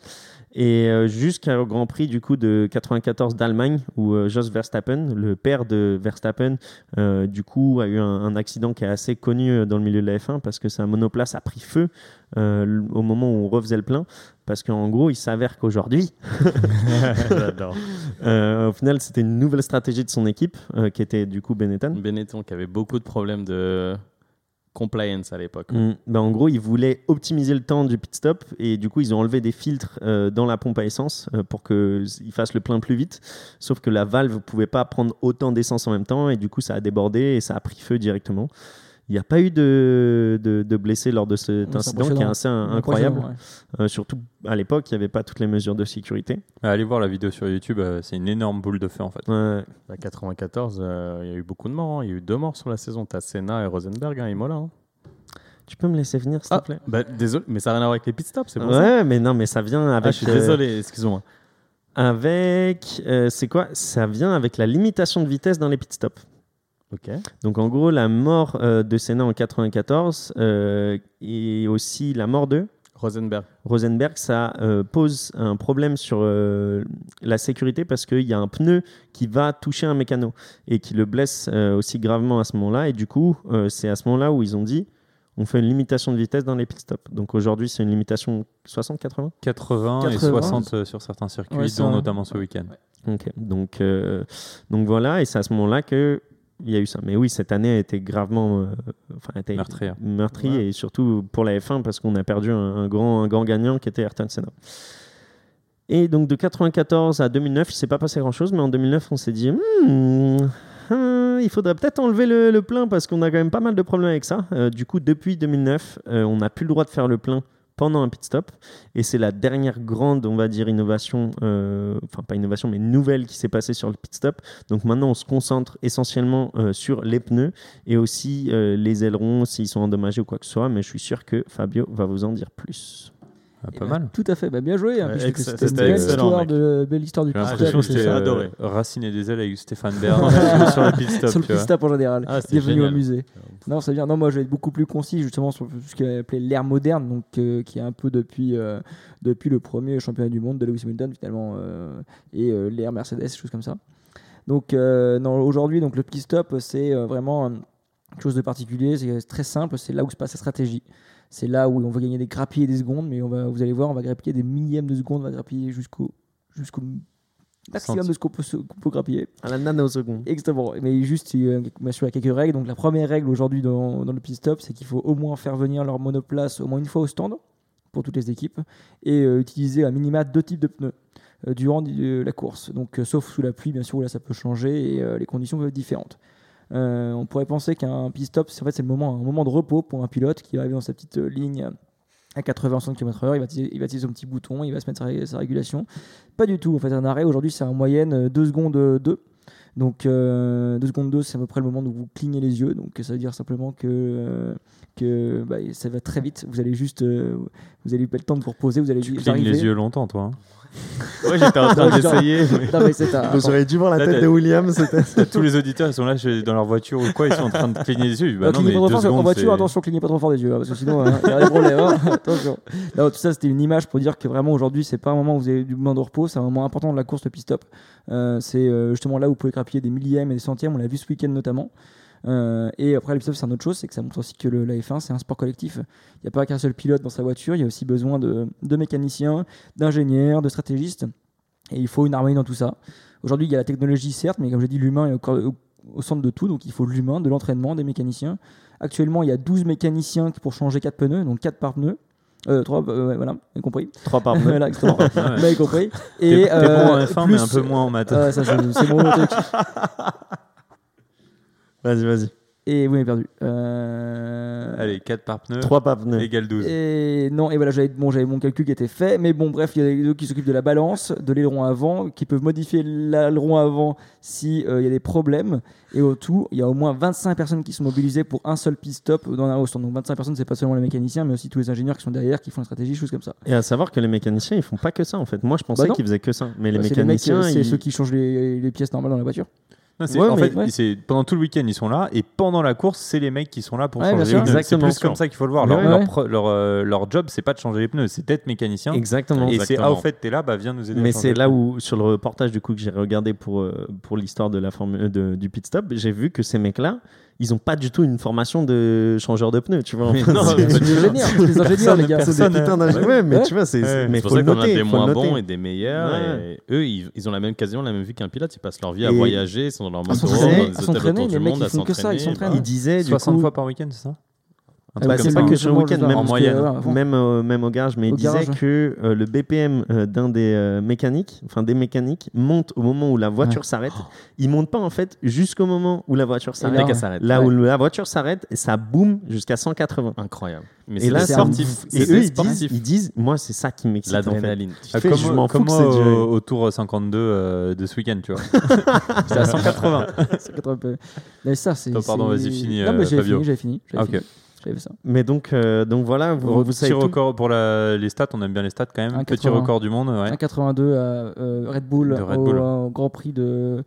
Et euh, jusqu'au Grand Prix du coup de 94 d'Allemagne où euh, Jos Verstappen, le père de Verstappen, euh, du coup a eu un, un accident qui est assez connu dans le milieu de la F1 parce que sa monoplace a pris feu euh, au moment où on refaisait le plein. Parce qu'en gros, il s'avère qu'aujourd'hui, (laughs) J'adore. (laughs) euh, au final, c'était une nouvelle stratégie de son équipe euh, qui était du coup Benetton. Benetton qui avait beaucoup de problèmes de compliance à l'époque. Mm. Ben, en gros, ils voulaient optimiser le temps du pit stop et du coup, ils ont enlevé des filtres euh, dans la pompe à essence euh, pour qu'ils fassent le plein plus vite. Sauf que la valve ne pouvait pas prendre autant d'essence en même temps et du coup, ça a débordé et ça a pris feu directement. Il n'y a pas eu de, de, de blessés lors de cet incident qui est assez in- incroyable. Ouais. Euh, surtout à l'époque, il n'y avait pas toutes les mesures de sécurité. Allez voir la vidéo sur YouTube, euh, c'est une énorme boule de feu en fait. Ouais. Bah, 94, euh, il y a eu beaucoup de morts. hein. Il y a eu deux morts sur la saison. T'as Senna et Rosenberg, hein, Imola. hein. Tu peux me laisser venir, s'il Ah, te plaît? bah, désolé, mais ça n'a rien à voir avec les pit stops, c'est ça. Ouais, mais non, mais ça vient avec. Ah, je suis euh, désolé, excuse-moi. Avec. euh, c'est quoi? Ça vient avec la limitation de vitesse dans les pit stops. Donc en gros, la mort euh, de Senna en 94 euh, et aussi la mort de Rosenberg. Rosenberg, ça euh, pose un problème sur euh, la sécurité parce qu'il y a un pneu qui va toucher un mécano et qui le blesse euh, aussi gravement à ce moment-là. Et du coup, euh, c'est à ce moment-là où ils ont dit on fait une limitation de vitesse dans les pit stops. Donc aujourd'hui, c'est une limitation 60-80 80, et 80. 60 euh, sur certains circuits, Ouais, dont notamment ce week-end. Ok, donc, euh, donc voilà, et c'est à ce moment-là que il y a eu ça. Mais oui, cette année a été gravement euh, enfin, meurtrie, Ouais. et surtout pour la F1 parce qu'on a perdu un, un grand, un grand gagnant qui était Ayrton Senna. Et donc de 94 à 2009, il s'est pas passé grand-chose, mais en 2009, on s'est dit, Hmm, hmm, il faudrait peut-être enlever le, le plein parce qu'on a quand même pas mal de problèmes avec ça. Euh, du coup, depuis 2009, euh, on n'a plus le droit de faire le plein pendant un pit stop. Et c'est la dernière grande, on va dire, innovation, euh, enfin pas innovation, mais nouvelle qui s'est passée sur le pit stop. Donc maintenant, on se concentre essentiellement euh, sur les pneus et aussi euh, les ailerons s'ils sont endommagés ou quoi que ce soit. Mais je suis sûr que Fabio va vous en dire plus. Ah, Et pas bah, mal. Tout à fait, bah, bien joué. hein, C'était une belle histoire, de, belle histoire du pit l'impression stop. que j'ai adoré. euh, raciner des ailes avec Stéphane (laughs) Bern sur, sur le pit stop. sur le pit stop en général. Ah, c'était Bienvenue au musée. Non, c'est bien. Non, moi, je vais être beaucoup plus concis justement sur ce qu'on appelé l'ère moderne, donc euh, qui est un peu depuis euh, depuis le premier championnat du monde de Lewis Hamilton finalement euh, et euh, l'ère Mercedes, choses comme ça. Donc euh, aujourd'hui, donc le pit stop, c'est euh, vraiment euh, quelque chose de particulier. C'est très simple. C'est là où se passe la stratégie. C'est là où on va gagner des grappillés des secondes, mais on va, vous allez voir, on va grappiller des millièmes de secondes, on va grappiller jusqu'au jusqu'au maximum de ce qu'on peut, peut grappiller. À la nanoseconde. Exactement. Mais juste, euh, bien sûr, il y a quelques règles. Donc, la première règle aujourd'hui dans, dans le pit stop, c'est qu'il faut au moins faire venir leur monoplace au moins une fois au stand pour toutes les équipes et euh, utiliser à minima deux types de pneus euh, durant euh, la course. Donc, sauf sous la pluie, bien sûr, où là ça peut changer et les conditions peuvent être différentes. Euh, on pourrait penser qu'un pit stop, c'est en fait moment, un moment de repos pour un pilote qui va dans sa petite euh, ligne à 80-100 km/h. Il va, il utiliser son petit bouton, il va se mettre sa, sa régulation. Pas du tout. En fait, un arrêt aujourd'hui, c'est en moyenne 2 secondes 2. Donc 2 secondes 2, c'est à peu près le moment où vous clignez les yeux. Donc ça veut dire simplement que, euh, que bah, ça va très vite. Vous allez juste, euh, vous allez pas le temps de vous reposer. Vous allez Tu clignes les yeux longtemps, toi. hein. (laughs) Ouais, j'étais en train d'essayer. Vous auriez dû voir la Là, tête de William. c'était- Tous les auditeurs, ils sont là je- dans leur voiture ou quoi, ils sont en train de cligner les yeux. Bah Non, mais pas deux fort, en secondes, voiture, attention, clignez pas trop fort des yeux, hein, parce que sinon, hein, il y a des problèmes. hein. (laughs) attention. Non, tout ça, c'était une image pour dire que vraiment aujourd'hui, c'est pas un moment où vous avez du moment de repos, c'est un moment important de la course, le pit stop. Euh, c'est euh, justement là où vous pouvez grappiller des millièmes et des centièmes, on l'a vu ce week-end notamment. Euh, et après, stop, c'est une autre chose, c'est que ça montre aussi que le, la F1, c'est un sport collectif. Il n'y a pas qu'un seul pilote dans sa voiture, il y a aussi besoin de, de mécaniciens, d'ingénieurs, de stratégistes. Et il faut une harmonie dans tout ça. Aujourd'hui, il y a la technologie, certes, mais comme je dit, l'humain est au, au- au centre de tout. Donc il faut l'humain, de l'entraînement, des mécaniciens. Actuellement, il y a 12 mécaniciens pour changer 4 pneus, donc 4 par pneu. Euh, 3, ouais, voilà, compris. 3 par pneu. voilà, exactement. Ouais. Vous avez compris. Et, t'es bon en euh, F1, mais un plus- peu moins en maths. euh, ça, c'est c'est mon truc. (laughs) Vas-y, vas-y. Et vous m'avez perdu. Euh, Allez, 4 par pneu, 3 par pneu. égale 12. Et non, et voilà, j'avais bon, j'avais mon calcul qui était fait, mais bon, bref, il y a les deux qui s'occupent de la balance, de l'aileron avant, qui peuvent modifier l'aileron avant si euh, il y a des problèmes. Et au tout, il y a au moins 25 personnes qui sont mobilisées pour un seul pit stop dans un host. Donc 25 personnes, c'est pas seulement les mécaniciens, mais aussi tous les ingénieurs qui sont derrière, qui font la stratégie, choses comme ça. Et à savoir que les mécaniciens, ils font pas que ça en fait. Moi, je pensais Bah qu'ils faisaient que ça. Mais les Bah, les mécaniciens, c'est ils- ceux qui changent les, les pièces normales dans la voiture. Non, Ouais, en fait, ouais. pendant tout le week-end, ils sont là, et pendant la course, c'est les mecs qui sont là pour Ouais, changer les pneus. C'est plus comme ça qu'il faut le voir. Leur, leur leur, euh, leur job, c'est pas de changer les pneus, c'est d'être mécanicien. Exactement. Et c'est ah, au fait, t'es là, bah viens nous aider. Mais c'est là où, sur le reportage du coup que j'ai regardé pour, euh, pour l'histoire de la formule de- du pit stop, j'ai vu que ces mecs-là, ils ont pas du tout une formation de changeur de pneus, tu vois. Mais (laughs) non, c'est- des ingénieurs, c'est des ingénieurs, les gars. c'est des putains d'ingénieurs. Ouais, mais Ouais. tu vois, c'est, Ouais. mais C'est pour faut ça le qu'on a noter. des moins noter. bons et des meilleurs. Ouais. Et eux, ils, ils ont la même, quasiment la même vie qu'un pilote. Ils passent leur vie à voyager, ils sont dans leur s'entraîner, dans à des hôtels s'entraîner, autour les du mecs, monde, ils à font que ça, ils s'entraîner. s'entraînent. Il disait du 60 coup, fois par week-end, c'est ça? Bah, comme c'est ça. pas que sur le week-end, même en que, moyenne. ouais, avant. même, au- même au garage, mais il Au disait garage. que euh, le BPM euh, d'un des euh, mécaniques, enfin des mécaniques, monte au moment où la voiture s'arrête. Il monte pas en fait jusqu'au moment où la voiture s'arrête. là. Là Ouais. où la voiture s'arrête, et ça boom jusqu'à 180. Incroyable. Mais Et c'est là, c'est un- Et C'est eux, ils disent, ils disent, moi, c'est ça qui m'excite. en fait. L'adrénaline. Tu fais, comme je m'en fous que c'est au, tour 52 euh, de ce week-end, tu vois. (laughs) C'était à 180. C'est 80 peu. Mais ça, c'est. Pardon, c'est- vas-y, finis, Non, mais euh, Fabio. fini, j'avais fini. Ah, ok. J'avais ça. Mais donc, euh, donc voilà, vous, vous savez Petit tout. record pour la- les stats, on aime bien les stats quand même. Un Petit 80. record du monde, ouais. 1,82 à euh, Red Bull, De Red au, Bull. euh, Grand Prix de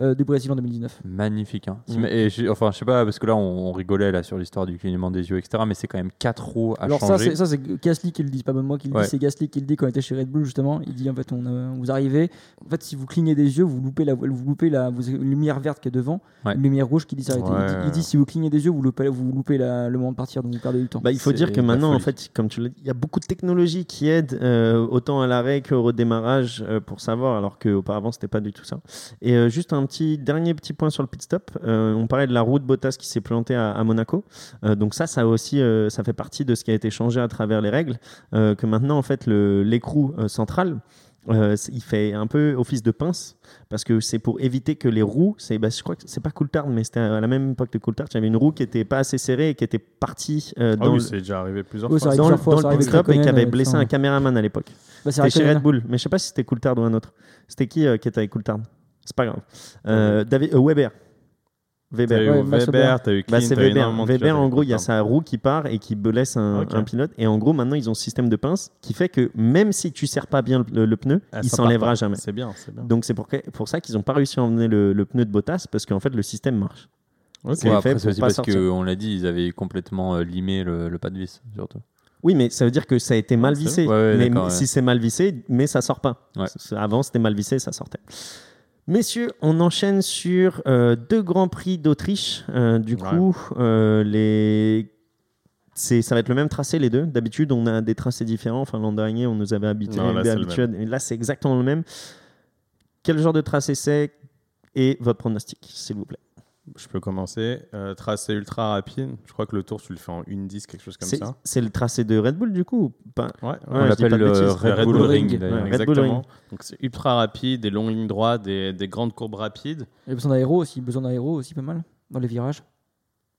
euh, du Brésil en 2019. Magnifique. Hein. Mm. Et je- enfin, je sais pas, parce que là, on, on rigolait là sur l'histoire du clignement des yeux, etc. Mais c'est quand même quatre roues à Alors ça, changer. c'est ça, c'est Gasly qui le dit, pas même moi qui le Ouais. dit, c'est Gasly qui le dit quand on était chez Red Bull justement. Il dit en fait, on, euh, vous arrivez, en fait, si vous clignez des yeux, vous loupez la, vous loupez la, vous lumière verte qui est devant, Ouais. une lumière rouge qui dit s'arrêter. Il dit- Ouais. Il, dit si vous clignez des yeux, vous loupez, vous loupez la- le moment de partir, donc vous perdez du temps. Bah, il faut dire que maintenant, en fait, comme tu l'as dit, il y a beaucoup de technologies qui aident euh, autant à l'arrêt qu'au redémarrage euh, pour savoir, alors qu'auparavant, c'était pas du tout ça. Et euh, juste un petit dernier petit point sur le pit stop. Euh, on parlait de la roue de Bottas qui s'est plantée à, à Monaco. Euh, donc ça, ça aussi, euh, ça fait partie de ce qui a été changé à travers les règles. euh, que maintenant, en fait, le- l'écrou euh, central, euh, il fait un peu office de pince parce que c'est pour éviter que les roues, c'est, bah, je crois que c'est pas Coulthard, mais c'était à la même époque que Coulthard, il y avait une roue qui était pas assez serrée et qui était partie euh, Ah dans oui, le, c'est déjà arrivé plusieurs Oui, fois. dans, le- fois, dans pit stop et qui avait blessé un caméraman à l'époque. Bah, C'était chez. Red Bull, mais je sais pas si c'était Coulthard ou un autre. C'était qui euh, qui était avec Coulthard? C'est pas grave. Euh, David, euh, Weber. T'as Weber. eu Ouais, Weber, t'as eu Bah, Clint, c'est t'as eu Weber. Weber, en gros, il y a sa roue qui part et qui blesse un, un pilote. Et en gros, maintenant, ils ont ce système de pince qui fait que même si tu serres pas bien le, le pneu, Ah, il s'enlèvera jamais. C'est bien, c'est bien. Donc c'est pour, que- pour ça qu'ils n'ont pas réussi à emmener le, le pneu de Bottas parce qu'en fait, le système marche. C'est Ouais, fait après, pour c'est aussi pas parce qu'on l'a dit, ils avaient complètement euh, limé le, le pas de vis, surtout. Oui, mais ça veut dire que ça a été mal c'est vissé. vrai. Ouais, ouais, mais si ouais. c'est mal vissé, mais ça sort pas. Ouais. C'est- Avant, c'était mal vissé, ça sortait. Messieurs, on enchaîne sur euh, deux grands prix d'Autriche. Euh, du Ouais. coup, euh, les... c'est, ça va être le même tracé les deux. D'habitude, on a des tracés différents. Enfin, l'an dernier, on nous avait habitués. Non, là, et là, c'est exactement le même. Quel genre de tracé c'est et votre pronostic, s'il vous plaît? Je peux commencer. Euh, tracé ultra rapide. Je crois que le tour, tu le fais en 1-10, quelque chose comme C'est, ça. c'est le tracé de Red Bull, du coup pas Ouais, Ouais, On l'appelle le. Red, Red Bull, Bull Ring. Ring. d'ailleurs. Ouais, Red Bull Exactement. Ring. Donc c'est ultra rapide, des longues lignes droites, des, des grandes courbes rapides. Il y a besoin d'aéro aussi, besoin d'aéro aussi pas mal dans les virages.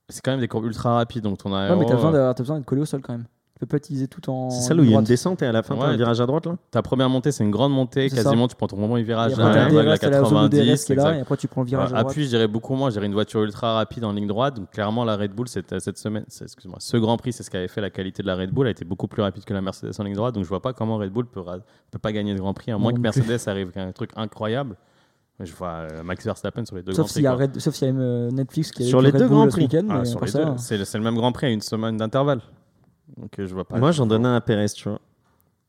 C'est quand même des courbes ultra rapides, donc ton Ouais, aéro. mais t'as besoin euh, d'avoir- t'as besoin d'être collé au sol quand même. Tu peux pas utiliser tout en. C'est celle où il y a une descente et à la fin, t'as Ouais, un virage à droite là Ta première montée, c'est une grande montée, quasiment tu prends ton moment Et virage là, la le vague à DRS, t'as la zone de 90, DRS qui est là, exact. et après tu prends le virage à droite. Appui, je dirais beaucoup moins. Je dirais une voiture ultra rapide en ligne droite. Donc clairement, la Red Bull, c'était cette semaine, excuse-moi, ce Grand Prix, c'est ce qui avait fait la qualité de la Red Bull. Elle était beaucoup plus rapide que la Mercedes en ligne droite. Donc je vois pas comment Red Bull peut, peut pas gagner de Grand Prix, à moins que. Mercedes arrive avec un truc incroyable. Mais Je vois euh, Max Verstappen sur les deux Sauf Grands s'il y a Prix. Red- sauf s'il y a euh, Netflix qui a Sur les deux Grands Prix. Ah. C'est le, c'est le même Grand Prix à une semaine d'intervalle. Euh, je vois pas. Moi, j'en donnais un à Perez, tu vois.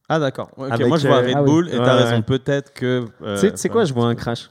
Ah d'accord. Ok, Avec, moi je vois euh, Red ah oui. Bull et Ouais, t'as ouais. raison. Peut-être que. euh, Tu sais- tu sais quoi, je vois un crash.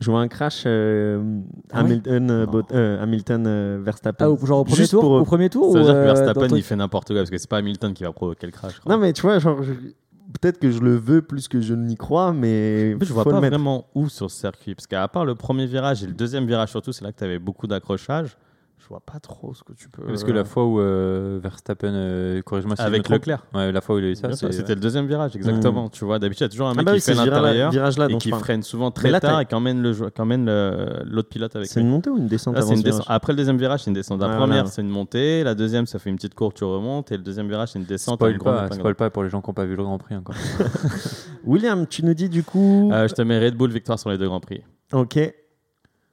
Je vois un crash euh, Ah ouais Hamilton, euh, Non. Bot- euh, Hamilton euh, Verstappen. Ah, au- genre au premier Juste tour, pour, au premier tour Ça veut ou, dire que euh, Verstappen il fait n'importe quoi parce que c'est pas Hamilton qui va provoquer le crash. je crois. Non, mais tu vois, genre, je- peut-être que je le veux plus que je n'y crois, mais. En je vois faut le pas mettre. vraiment où sur ce circuit. Parce qu'à part le premier virage et le deuxième virage, surtout, c'est là que tu avais beaucoup d'accrochages. Je vois pas trop ce que tu peux. Parce que la fois où euh, Verstappen, euh, corrige-moi si je me Avec. Leclerc. Ouais, la fois où il a eu ça, C'était le deuxième virage, exactement. Tu vois, d'habitude, il y a toujours un Ah mec bah oui, qui fait l'intérieur virage-là et dont qui freine souvent très là, tard et qui emmène le jou- qui emmène le- l'autre pilote avec C'est une montée ou une descente Là, c'est avant une ce virage descente. Après le deuxième virage, c'est une descente. La Ouais, première, c'est une montée. La deuxième, ça fait une petite courbe, tu remontes. Et le deuxième virage, c'est une descente. Spoil avec pas, spoil pas pour les gens qui n'ont pas vu le Grand Prix encore. (laughs) William, tu nous dis du coup. Euh, je te mets Red Bull victoire sur les deux grands prix. Ok.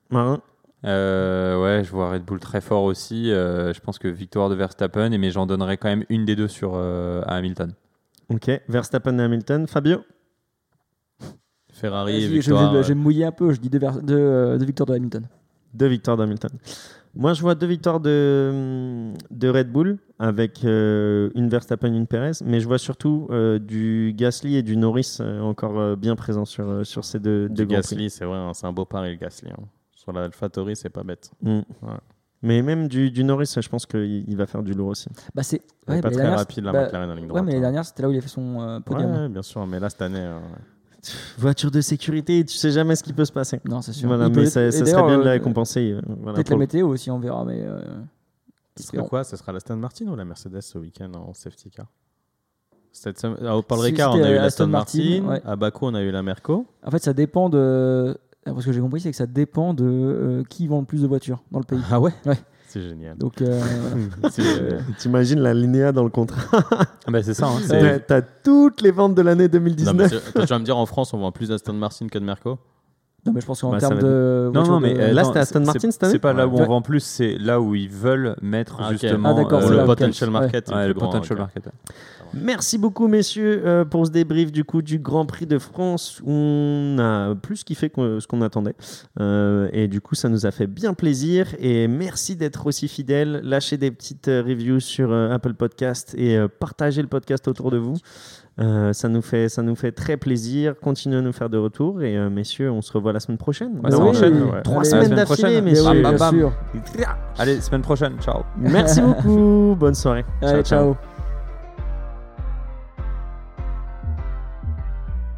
Marin. Euh, ouais, je vois Red Bull très fort aussi. Euh, je pense que victoire de Verstappen, et mais j'en donnerais quand même une des deux sur euh, à Hamilton. Ok. Verstappen et Hamilton. Fabio. Ferrari je, victoire. vais, je vais me mouiller un peu, je dis deux, deux, deux victoires de Hamilton. Deux victoires d'Hamilton. Moi, je vois deux victoires de, de Red Bull avec euh, une Verstappen, une Perez, mais je vois surtout euh, du Gasly et du Norris euh, encore euh, bien présents sur, sur ces deux, deux du. Gasly, c'est vrai, hein, c'est un beau pari le Gasly. hein. Sur la AlphaTauri, c'est pas bête. Mm. Ouais. Mais même du, du Norris, je pense qu'il il va faire du lourd aussi. Bah, c'est ouais, pas très rapide la bah, McLaren en ligne Ouais, droite. mais les hein. dernières, c'était là où il a fait son euh, podium. Ouais, bien sûr, mais là cette année. euh, Voiture de sécurité, tu sais jamais ce qui peut se passer. Non, c'est sûr. Voilà, Il peut- mais ça, serait bien de la euh, récompenser. euh, voilà, Peut-être la le- météo aussi, on verra. Mais, euh, Ce serait quoi? Ce sera l'Aston Martin ou la Mercedes ce week-end en safety car? Cette semaine- à- Au Paul Si, Ricard, on a eu Aston l'Aston Martin, Martin. ouais. À Bakou, on a eu la Merco. En fait, ça dépend de. Parce que j'ai compris, c'est que ça dépend de euh, qui vend le plus de voitures dans le pays. Ah ouais Ouais. C'est génial. Donc, euh, (laughs) euh, (laughs) T'imagines la linéa dans le contrat (laughs) Ah bah, c'est ça. hein, T'as toutes les ventes de l'année non, mais 2019. c'est- toi, tu vas me dire en France, on vend plus d'Aston Martin que de Merco Non, mais je pense qu'en Bah, termes va de. Non, non, mais de- euh, Là, c'était Aston Martin cette année C'est pas là où Ouais. on vend plus, c'est là où ils veulent mettre Ah, justement Ah, euh, le potential market. ouais, le grand, potential market. Merci beaucoup, messieurs, euh, pour ce débrief du coup du Grand Prix de France. On a plus kiffé que ce qu'on attendait. Euh, et du coup, ça nous a fait bien plaisir. Et merci d'être aussi fidèles. Lâchez des petites euh, reviews sur euh, Apple Podcast et euh, partagez le podcast autour de vous. Euh, ça, nous fait, ça nous fait très plaisir. Continuez à nous faire de retours. Et euh, messieurs, on se revoit la semaine prochaine. Ouais, ça oui, enchaîne, ouais. Trois Allez, semaines semaine d'affilée, messieurs. oui, Bam, bien bam, sûr. Allez, semaine prochaine, ciao. Merci beaucoup. Bonne soirée. Allez, ciao.